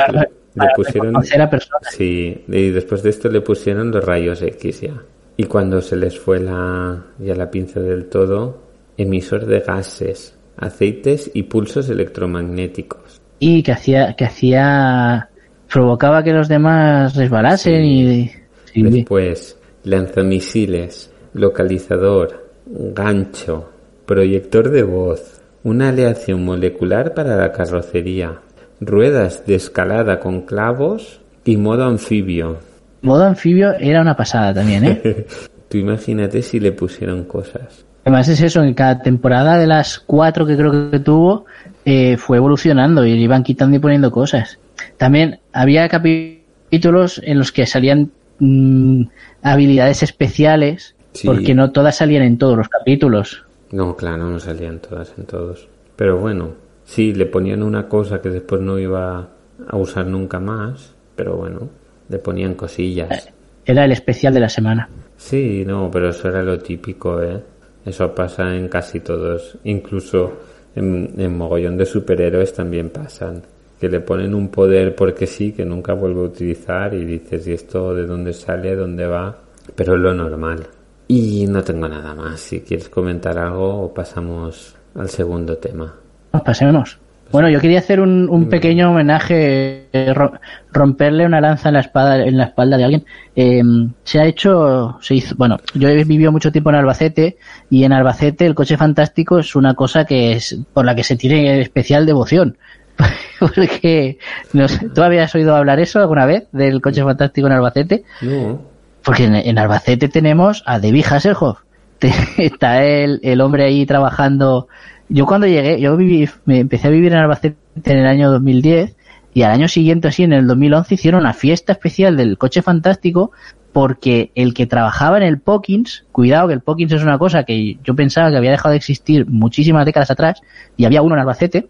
le, pusieron... a. Sí, y después de esto le pusieron los rayos X ya. Y cuando se les fue la, ya la pinza del todo, emisor de gases, aceites y pulsos electromagnéticos. Y que hacía, que hacía, provocaba que los demás resbalasen y, Sí. Después, lanzamisiles, localizador, gancho, proyector de voz, una aleación molecular para la carrocería, ruedas de escalada con clavos y modo anfibio. Modo anfibio era una pasada también, ¿eh? Tú imagínate si le pusieron cosas. Además es eso, en cada temporada de las cuatro que creo que tuvo, eh, fue evolucionando y le iban quitando y poniendo cosas. También había capítulos en los que salían mm, habilidades especiales, Sí. porque no todas salían en todos los capítulos. No, claro, no salían todas en todos. Pero bueno, sí, le ponían una cosa que después no iba a usar nunca más. Pero bueno, le ponían cosillas. Era el especial de la semana. Sí, no, pero eso era lo típico, ¿eh? Eso pasa en casi todos. Incluso en, en mogollón de superhéroes también pasan. Que le ponen un poder porque sí, que nunca vuelve a utilizar y dices, ¿y esto de dónde sale, dónde va? Pero es lo normal. Y no tengo nada más. Si quieres comentar algo o pasamos al segundo tema. Nos pasemos. Bueno, yo quería hacer un, un pequeño homenaje, eh, ro- romperle una lanza en la espalda, en la espalda de alguien. Eh, se ha hecho, se hizo, bueno, yo he vivido mucho tiempo en Albacete y en Albacete el coche fantástico es una cosa que es por la que se tiene especial devoción. Porque, no sé, ¿tú habías oído hablar eso alguna vez del coche fantástico en Albacete? No, Porque en, en Albacete tenemos a David Hasselhoff. Te- Está el, el hombre ahí trabajando. Yo cuando llegué, yo viví, me empecé a vivir en Albacete en el año 2010 y al año siguiente, así en el 2011, hicieron una fiesta especial del coche fantástico porque el que trabajaba en el Pokins, cuidado que el Pokins es una cosa que yo pensaba que había dejado de existir muchísimas décadas atrás y había uno en Albacete,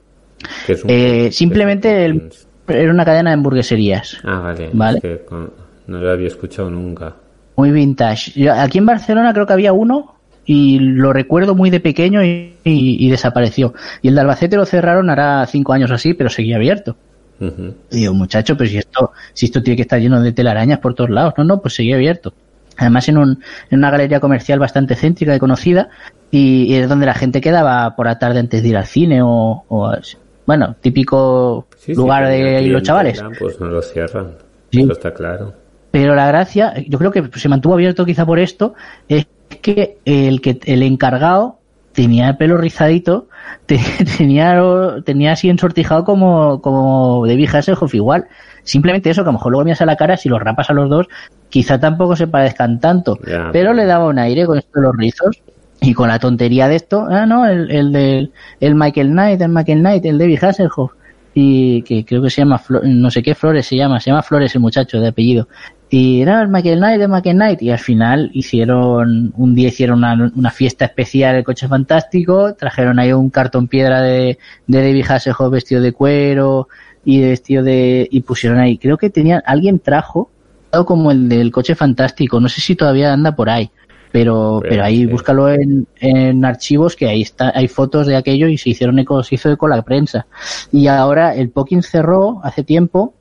que es un... eh, simplemente el- era una cadena de hamburgueserías. Ah, vale. Vale. Es que no lo había escuchado nunca. Muy vintage. Yo- aquí en Barcelona creo que había uno y lo recuerdo muy de pequeño y, y- y desapareció. Y el de Albacete lo cerraron hará cinco años así, pero seguía abierto. Y digo, muchacho, pero si esto, si esto tiene que estar lleno de telarañas por todos lados. No, no, pues seguía abierto. Además en, un, en una galería comercial bastante céntrica y conocida y, y es donde la gente quedaba por la tarde antes de ir al cine o, o bueno, típico Sí, lugar de los chavales. Pues no lo cierran. Sí. Eso está claro. Pero la gracia, yo creo que se mantuvo abierto quizá por esto, es que el que el encargado tenía el pelo rizadito, te- tenía tenía así ensortijado como como David Hasselhoff igual. Simplemente eso, que a lo mejor luego miras a la cara, si los rapas a los dos, quizá tampoco se parezcan tanto. Pero- le daba un aire con esto de los rizos y con la tontería de esto, ah no, el, el del el Michael Knight, el Michael Knight, el David Hasselhoff y que creo que se llama Flo- no sé qué Flores se llama, se llama Flores el muchacho de apellido. Y era el Michael Knight, el Michael Knight. Y al final hicieron, un día hicieron una, una fiesta especial el coche fantástico, trajeron ahí un cartón piedra de, de David Hasselhoff vestido de cuero y de vestido de, y pusieron ahí, creo que tenían, alguien trajo, como el del coche fantástico, no sé si todavía anda por ahí. Pero, pero ahí búscalo en, en archivos que ahí está, hay fotos de aquello y se hicieron eco, se hizo eco la prensa. Y ahora el Pokin cerró hace tiempo,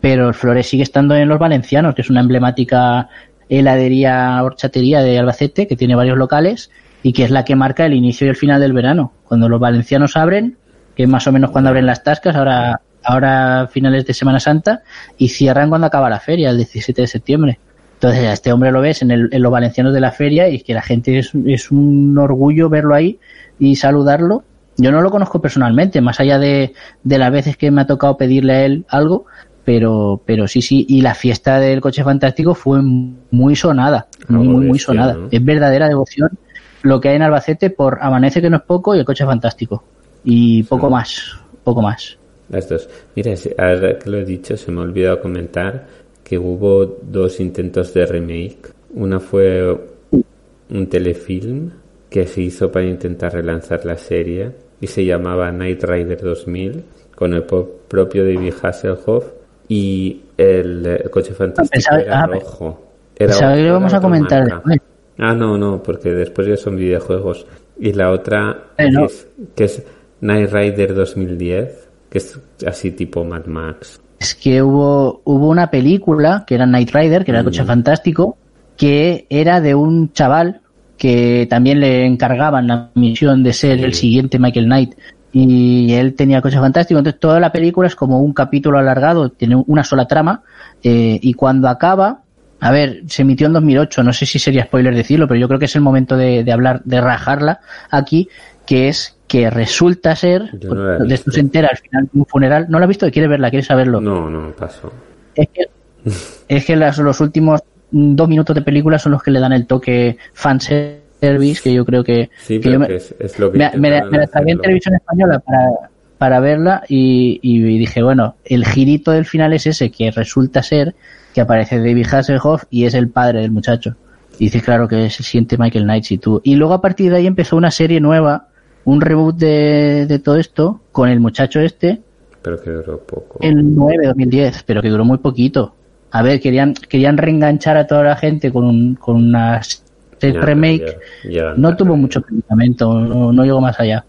pero el Flores sigue estando en Los Valencianos, que es una emblemática heladería, horchatería de Albacete, que tiene varios locales y que es la que marca el inicio y el final del verano. Cuando los valencianos abren, que es más o menos cuando abren las tascas, ahora, ahora finales de Semana Santa, y cierran cuando acaba la feria, el 17 de septiembre. Entonces a este hombre lo ves en, el- en los valencianos de la feria y es que la gente es, es un orgullo verlo ahí y saludarlo. Yo no lo conozco personalmente, más allá de, de las veces que me ha tocado pedirle a él algo, pero, pero sí, sí, y la fiesta del coche fantástico fue muy sonada, muy, Algo muy, muy sonada. ¿no? Es verdadera devoción lo que hay en Albacete por Amanece que no es poco y el coche fantástico. Y poco más, poco más. Las dos. Mira, ahora que lo he dicho, se me ha olvidado comentar que hubo dos intentos de remake. Una fue un telefilm que se hizo para intentar relanzar la serie y se llamaba Night Rider 2000 con el propio David Hasselhoff y el, coche fantástico Pensaba- era ah, rojo. Era Pensaba que lo era a comentar después. Ah, no, no, porque después ya son videojuegos. Y la otra Eh, no. es, que es Night Rider 2010, que es así tipo Mad Max. Es que hubo, hubo una película que era Night Rider, que era el coche fantástico, que era de un chaval que también le encargaban la misión de ser el siguiente Michael Knight. Y él tenía coche fantástico. Entonces toda la película es como un capítulo alargado, tiene una sola trama. eh, y cuando acaba, A ver, se emitió en 2008, no sé si sería spoiler decirlo, pero yo creo que es el momento de, de hablar, de rajarla aquí, que es que resulta ser, no de esto se entera al final de un funeral, ¿no la has visto? ¿Quieres verla? ¿Quieres saberlo? No, no, paso. Es que, es que las- los últimos dos minutos de película son los que le dan el toque fanservice, que yo creo que, Sí, que me, es, es lo que me, me, me la en televisión española para, para verla y, y dije, bueno, el girito del final es ese, que resulta ser que aparece David Hasselhoff y es el padre del muchacho. Y dice, claro, que se siente Michael Knight y tú. Y luego a partir de ahí empezó una serie nueva, un reboot de, de todo esto, con el muchacho este, Pero que duró poco. el 9 2010, pero que duró muy poquito. A ver, querían querían reenganchar a toda la gente con, un, con una Ya, remake. ya- ya No tuvo mucho predicamento, no, no llegó más allá.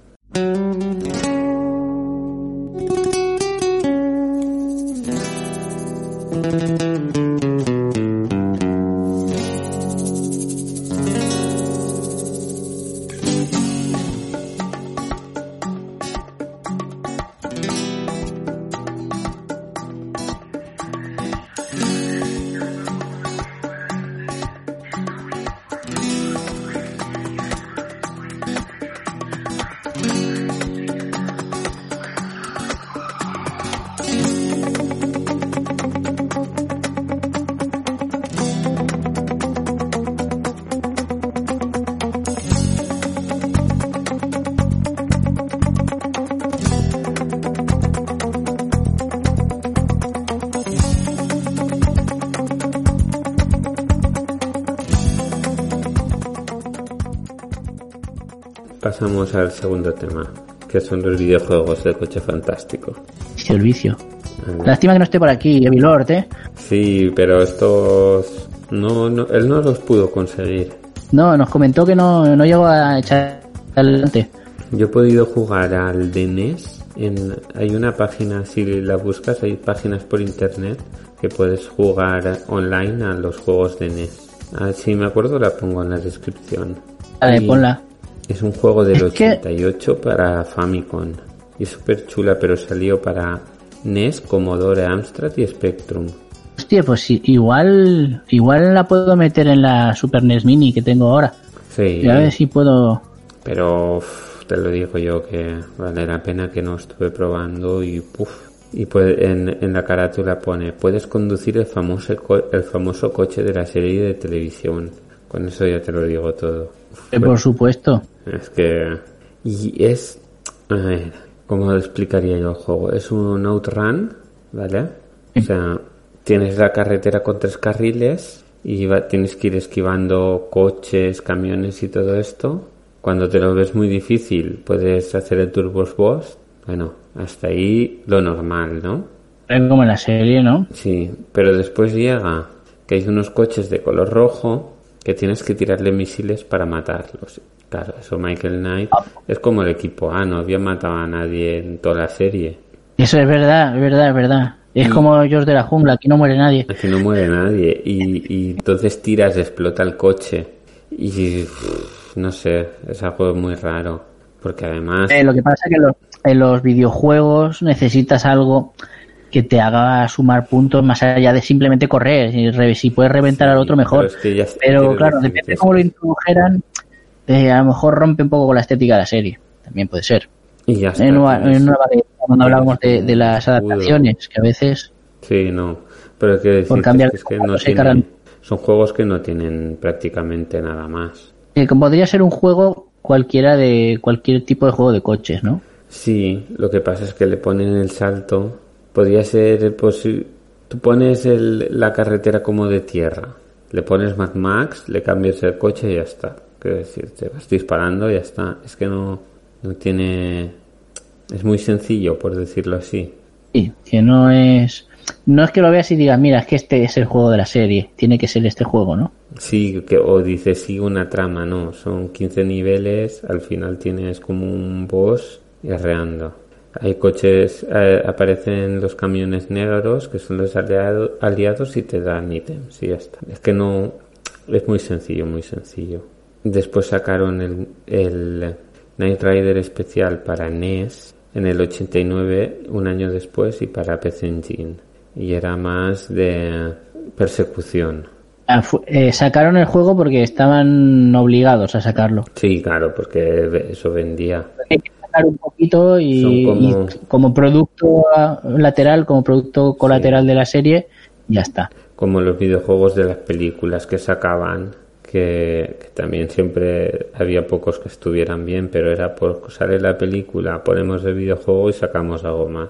Pasamos al segundo tema, que son los videojuegos de coche fantástico. Vicio, el vicio. Ah, Lástima que no esté por aquí, Evi Lord, ¿eh? Sí, pero estos... No, no, él no los pudo conseguir. No, nos comentó que no, no llegó a echar adelante. Yo he podido jugar al de NES. En, hay una página, si la buscas, hay páginas por internet que puedes jugar online a los juegos de NES. Ah, si me acuerdo, la pongo en la descripción. Vale, Y ponla. Es un juego del Es que- 88 para Famicom. Y es súper chula, pero salió para NES, Commodore, Amstrad y Spectrum. Hostia, pues igual, igual la puedo meter en la Super NES Mini que tengo ahora. Sí, Y a ver si puedo. pero uf, te lo digo yo que vale la pena que no estuve probando y puf. Y puede- en, en la carátula pone, puedes conducir el famoso, el famoso coche de la serie de televisión. Con eso ya te lo digo todo. Eh, por supuesto. Es que... Y es... A ver, ¿cómo lo explicaría yo el juego? Es un outrun, ¿vale? O sea, tienes la carretera con tres carriles y va- tienes que ir esquivando coches, camiones y todo esto. Cuando te lo ves muy difícil, puedes hacer el Turbo Boss. Bueno, hasta ahí lo normal, ¿no? Es como en la serie, ¿no? Sí, pero después llega que hay unos coches de color rojo que tienes que tirarle misiles para matarlos. Claro, eso Michael Knight es como el equipo A, no había matado a nadie en toda la serie. Eso es verdad, es verdad, es verdad. Es como George de la jungla, aquí no muere nadie. Aquí no muere nadie y, y entonces tiras, explota el coche y uff, no sé, es algo muy raro porque además Eh, lo que pasa es que los- en los videojuegos necesitas algo que te haga sumar puntos más allá de simplemente correr. Si, si puedes reventar al otro, mejor. pero es que ya está- Pero tienes claro, depende de cómo lo introdujeran. eh, a lo mejor rompe un poco con la estética de la serie. También puede ser. y ya está. En una, en una cuando hablamos de, de las adaptaciones, que a veces Sí, no. Pero que decir Por cambiar es que no se tienen, son juegos que no tienen prácticamente nada más. eh, como podría ser un juego cualquiera de cualquier tipo de juego de coches, ¿no? Sí, lo que pasa es que le ponen el salto. Podría ser, pues, tú pones el- la carretera como de tierra, le pones Mad Max, le cambias el coche y ya está. Quiero decir, te vas disparando y ya está. Es que no, no tiene, es muy sencillo, por decirlo así. Sí, que no es no es que lo veas y digas, mira, es que este es el juego de la serie, tiene que ser este juego, ¿no? Sí, que, o dices, sigue una trama, no, son 15 niveles, al final tienes como un boss guerreando. Hay coches, eh, aparecen los camiones negros, que son los aliado- aliados, y te dan ítems, y ya está. Es que no, es muy sencillo, muy sencillo. Después sacaron el, el Night Rider especial para NES en el 89, un año después, y para PC Engine. Y era más de persecución. Ah, eh, sacaron el juego porque estaban obligados a sacarlo. Sí, claro, porque eso vendía. Un poquito y, como- y como producto lateral, como producto colateral de la serie, ya está. Como los videojuegos de las películas que sacaban, que, que también siempre había pocos que estuvieran bien, pero era por sale la película, ponemos el videojuego y sacamos algo más.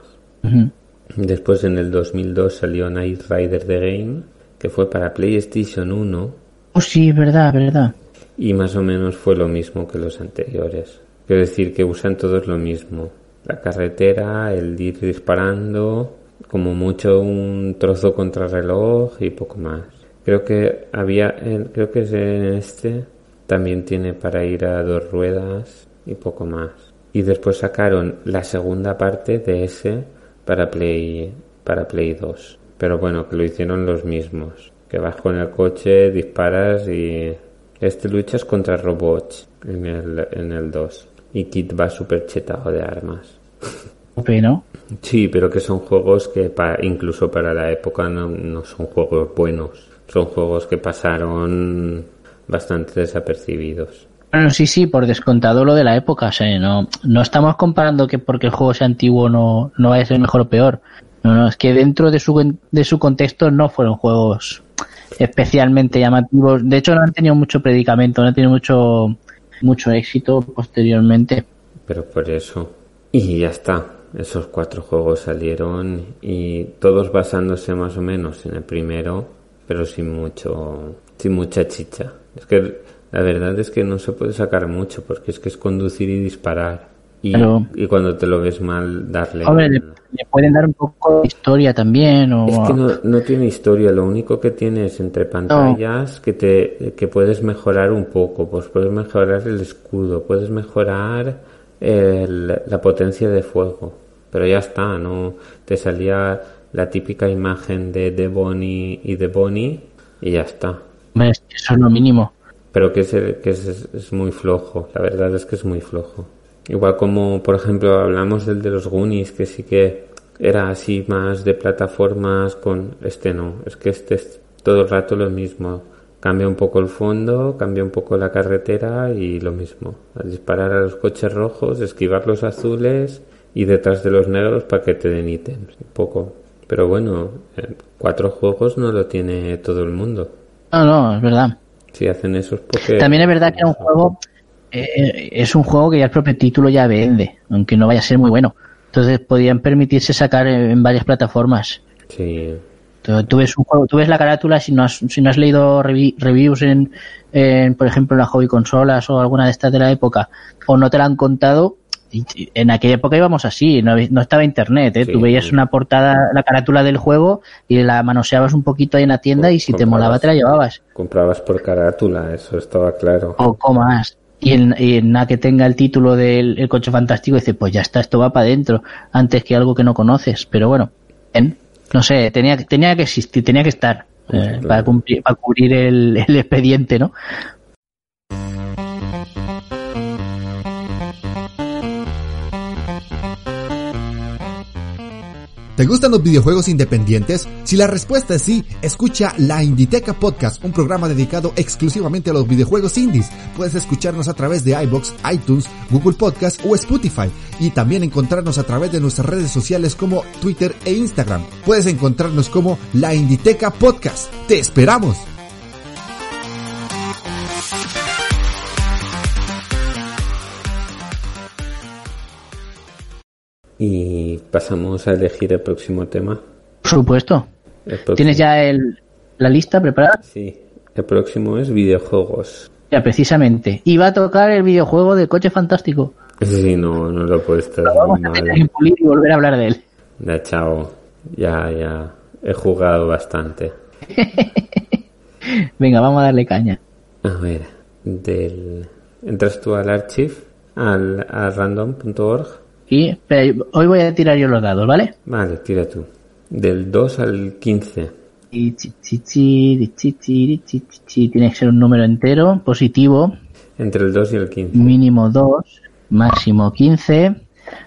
Después en el 2002 salió Night Rider The Game, que fue para PlayStation 1 Oh, sí, verdad, verdad. y más o menos fue lo mismo que los anteriores. Quiero decir que usan todos lo mismo. La carretera, el ir disparando, como mucho un trozo contrarreloj y poco más. Creo que había, creo que es en este también tiene para ir a dos ruedas y poco más. Y después sacaron la segunda parte de ese para Play, para Play 2. Pero bueno, que lo hicieron los mismos. Que vas con el coche, disparas y este luchas contra robots en el, en el 2. Y Kit va súper chetado de armas. ¿no? Sí, pero que son juegos que pa- incluso para la época no, no son juegos buenos. Son juegos que pasaron bastante desapercibidos. Bueno, sí, sí, por descontado lo de la época. O sea, no, no estamos comparando que porque el juego sea antiguo no, no vaya a ser mejor o peor. No, no, es que dentro de su, de su contexto no fueron juegos especialmente llamativos. De hecho, no han tenido mucho predicamento, no han tenido mucho, mucho éxito posteriormente. Pero por eso. Y ya está. Esos cuatro juegos salieron y todos basándose más o menos en el primero, pero sin mucho, sin mucha chicha. Es que la verdad es que no se puede sacar mucho porque es que es conducir y disparar. Y, Claro. y cuando te lo ves mal, darle. Hombre, le, le pueden dar un poco de historia también. O, Es que no, no tiene historia, lo único que tiene es entre pantallas que te que puedes mejorar un poco, pues puedes mejorar el escudo, puedes mejorar el- la potencia de fuego, pero ya está, no te salía la típica imagen de de Bonnie y de Bonnie y ya está. Hombre, eso es lo mínimo. Pero que, es, que es, es muy flojo, la verdad es que es muy flojo. Igual como, por ejemplo, hablamos del de los Goonies, que sí que era así más de plataformas con este no, es que este es todo el rato lo mismo. Cambia un poco el fondo, cambia un poco la carretera y lo mismo. A disparar a los coches rojos, esquivar los azules y detrás de los negros para que te den ítems. Un poco. Pero bueno, en cuatro juegos no lo tiene todo el mundo. No, no, es verdad. Si hacen eso es porque... También es verdad que era un juego, eh, es un juego que ya el propio título ya vende, aunque no vaya a ser muy bueno. Entonces podían permitirse sacar en varias plataformas. Sí, Tú, tú ves un juego, tú ves la carátula si no has, si no has leído revi- reviews en, en, por ejemplo, en la hobby consolas o alguna de estas de la época, o no te la han contado. En aquella época íbamos así, no, no estaba internet, ¿eh? Sí. tú veías una portada, la carátula del juego y la manoseabas un poquito ahí en la tienda y si te molaba te la llevabas. comprabas por carátula, eso estaba claro. poco más. Y en, y en nada que tenga el título del el coche fantástico, dice, pues ya está, esto va para adentro, antes que algo que no conoces. Pero bueno, bien. no sé, tenía, que- tenía que existir, tenía que estar eh, claro. para, cumplir, para cubrir el, el expediente, ¿no? ¿Te gustan los videojuegos independientes? Si la respuesta es sí, escucha La Inditeca Podcast, un programa dedicado exclusivamente a los videojuegos indies. Puedes escucharnos a través de iBox, iTunes, Google Podcast o Spotify y también encontrarnos a través de nuestras redes sociales como Twitter e Instagram. Puedes encontrarnos como La Inditeca Podcast. ¡Te esperamos! Y pasamos a elegir el próximo tema. Por supuesto. ¿Tienes ya el, la lista preparada? Sí, el próximo es videojuegos. Ya, precisamente. Y va a tocar el videojuego del coche fantástico. Sí, no, no lo he puesto. Lo vamos a tener mal. que pulir y volver a hablar de él. Ya, chao. Ya, ya. He jugado bastante. Venga, vamos a darle caña. A ver, del... Entras tú al archive, al, a random.org. Y espera, hoy voy a tirar yo los dados, ¿vale? Vale, tira tú. Del 2 al 15. Y chi, chi, chi. Tiene que ser un número entero, positivo, Entre el 2 y el 15. mínimo 2, máximo 15.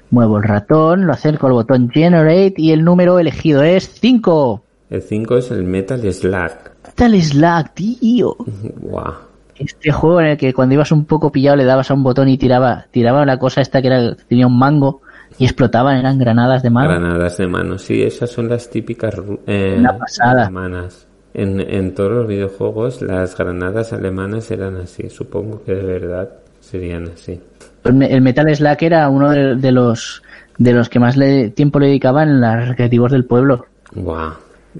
Muevo el ratón, lo acerco al botón Generate y el número elegido es 5. El 5 es el Metal Slug. Metal Slug, tío. Guau. Este juego en el que cuando ibas un poco pillado le dabas a un botón y tiraba, tiraba la cosa esta que era, tenía un mango y explotaban, eran granadas de mano. Granadas de mano, sí, esas son las típicas ru- eh, pasada. alemanas. En, en todos los videojuegos las granadas alemanas eran así, supongo que de verdad serían así. El me- el Metal Slug era uno de, de los de los que más le, tiempo le dedicaban en los recreativos del pueblo. Guau.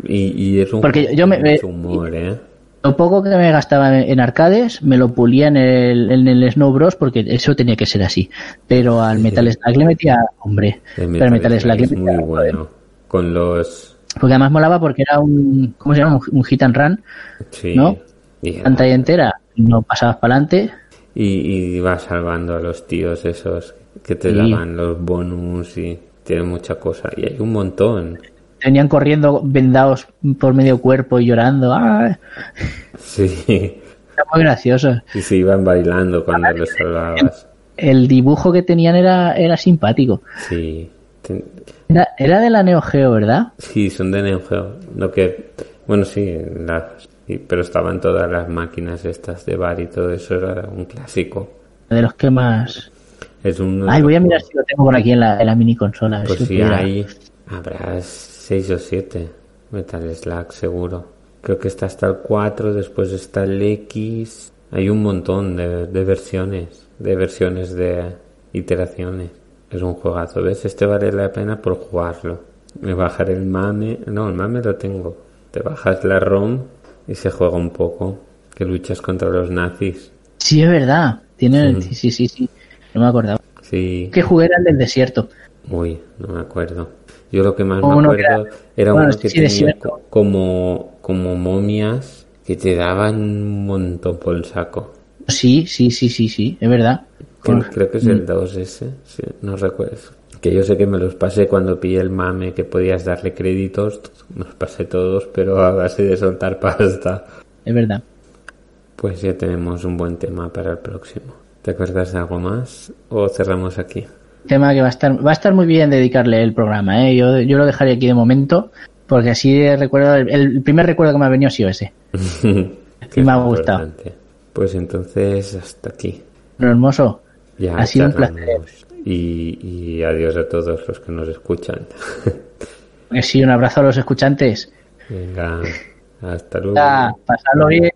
Y, y es un Porque yo me- eh, humor, ¿eh? Lo poco que me gastaba en arcades me lo pulía en el, en el Snow Bros porque eso tenía que ser así. Pero al Metal Slug le metía, hombre, El pero al Metal Slug le metía, muy bueno. Con los... porque además molaba porque era un, ¿cómo se llama? Un, un hit and run, Sí. ¿No? Y, era- pantalla entera, no pasabas para adelante. y, y vas salvando a los tíos esos que te Sí. daban los bonus y tiene mucha cosa. Y hay un montón venían corriendo vendados por medio cuerpo y llorando. ¡Ah! Sí. Era muy gracioso. Y se iban bailando cuando los salvabas. El dibujo que tenían era, era simpático. Sí. Era, de la Neo Geo, ¿verdad? Sí, son de Neo Geo. Lo que, bueno, sí, pero estaban todas las máquinas estas de bar y todo eso, era un clásico. De los que más... Es un... Ay, voy a mirar si lo tengo por aquí en la, mini consola. Pues sí. Habrás 6 o 7. Metal Slack, seguro. Creo que está hasta el 4, después está el X. Hay un montón de, de versiones, de versiones de iteraciones. Es un juegazo, ¿ves? Este vale la pena por jugarlo. Me bajaré el mame. No, el mame lo tengo. Te bajas la ROM y se juega un poco. Que luchas contra los nazis. Sí, es verdad. Tiene. Sí, sí, sí. sí. No me acordaba. Sí. Que jugué era el del desierto. Uy, no me acuerdo. Yo lo que más O me acuerdo era- era, bueno, uno sí, que sí, tenía como, como momias que te daban un montón por el saco. Sí, sí, sí, sí, sí. Es verdad. Creo, que es el 2 ese, sí, no recuerdo. Que yo sé que me los pasé cuando pillé el mame, que podías darle créditos, me los pasé todos, pero a base de soltar pasta. Es verdad. Pues ya tenemos un buen tema para el próximo. ¿Te acuerdas de algo más? ¿O cerramos aquí? Tema que va a estar, va a estar muy bien dedicarle el programa, ¿eh? Yo, yo lo dejaré aquí de momento, porque así recuerdo, el, el primer recuerdo que me ha venido ha sido ese. Que me ha gustado. Pues entonces, hasta aquí. Lo hermoso. Ya ha sido un placer. Y, y adiós a todos los que nos escuchan. Sí, un abrazo a los escuchantes. Venga, hasta luego. Ya, pasadlo bien.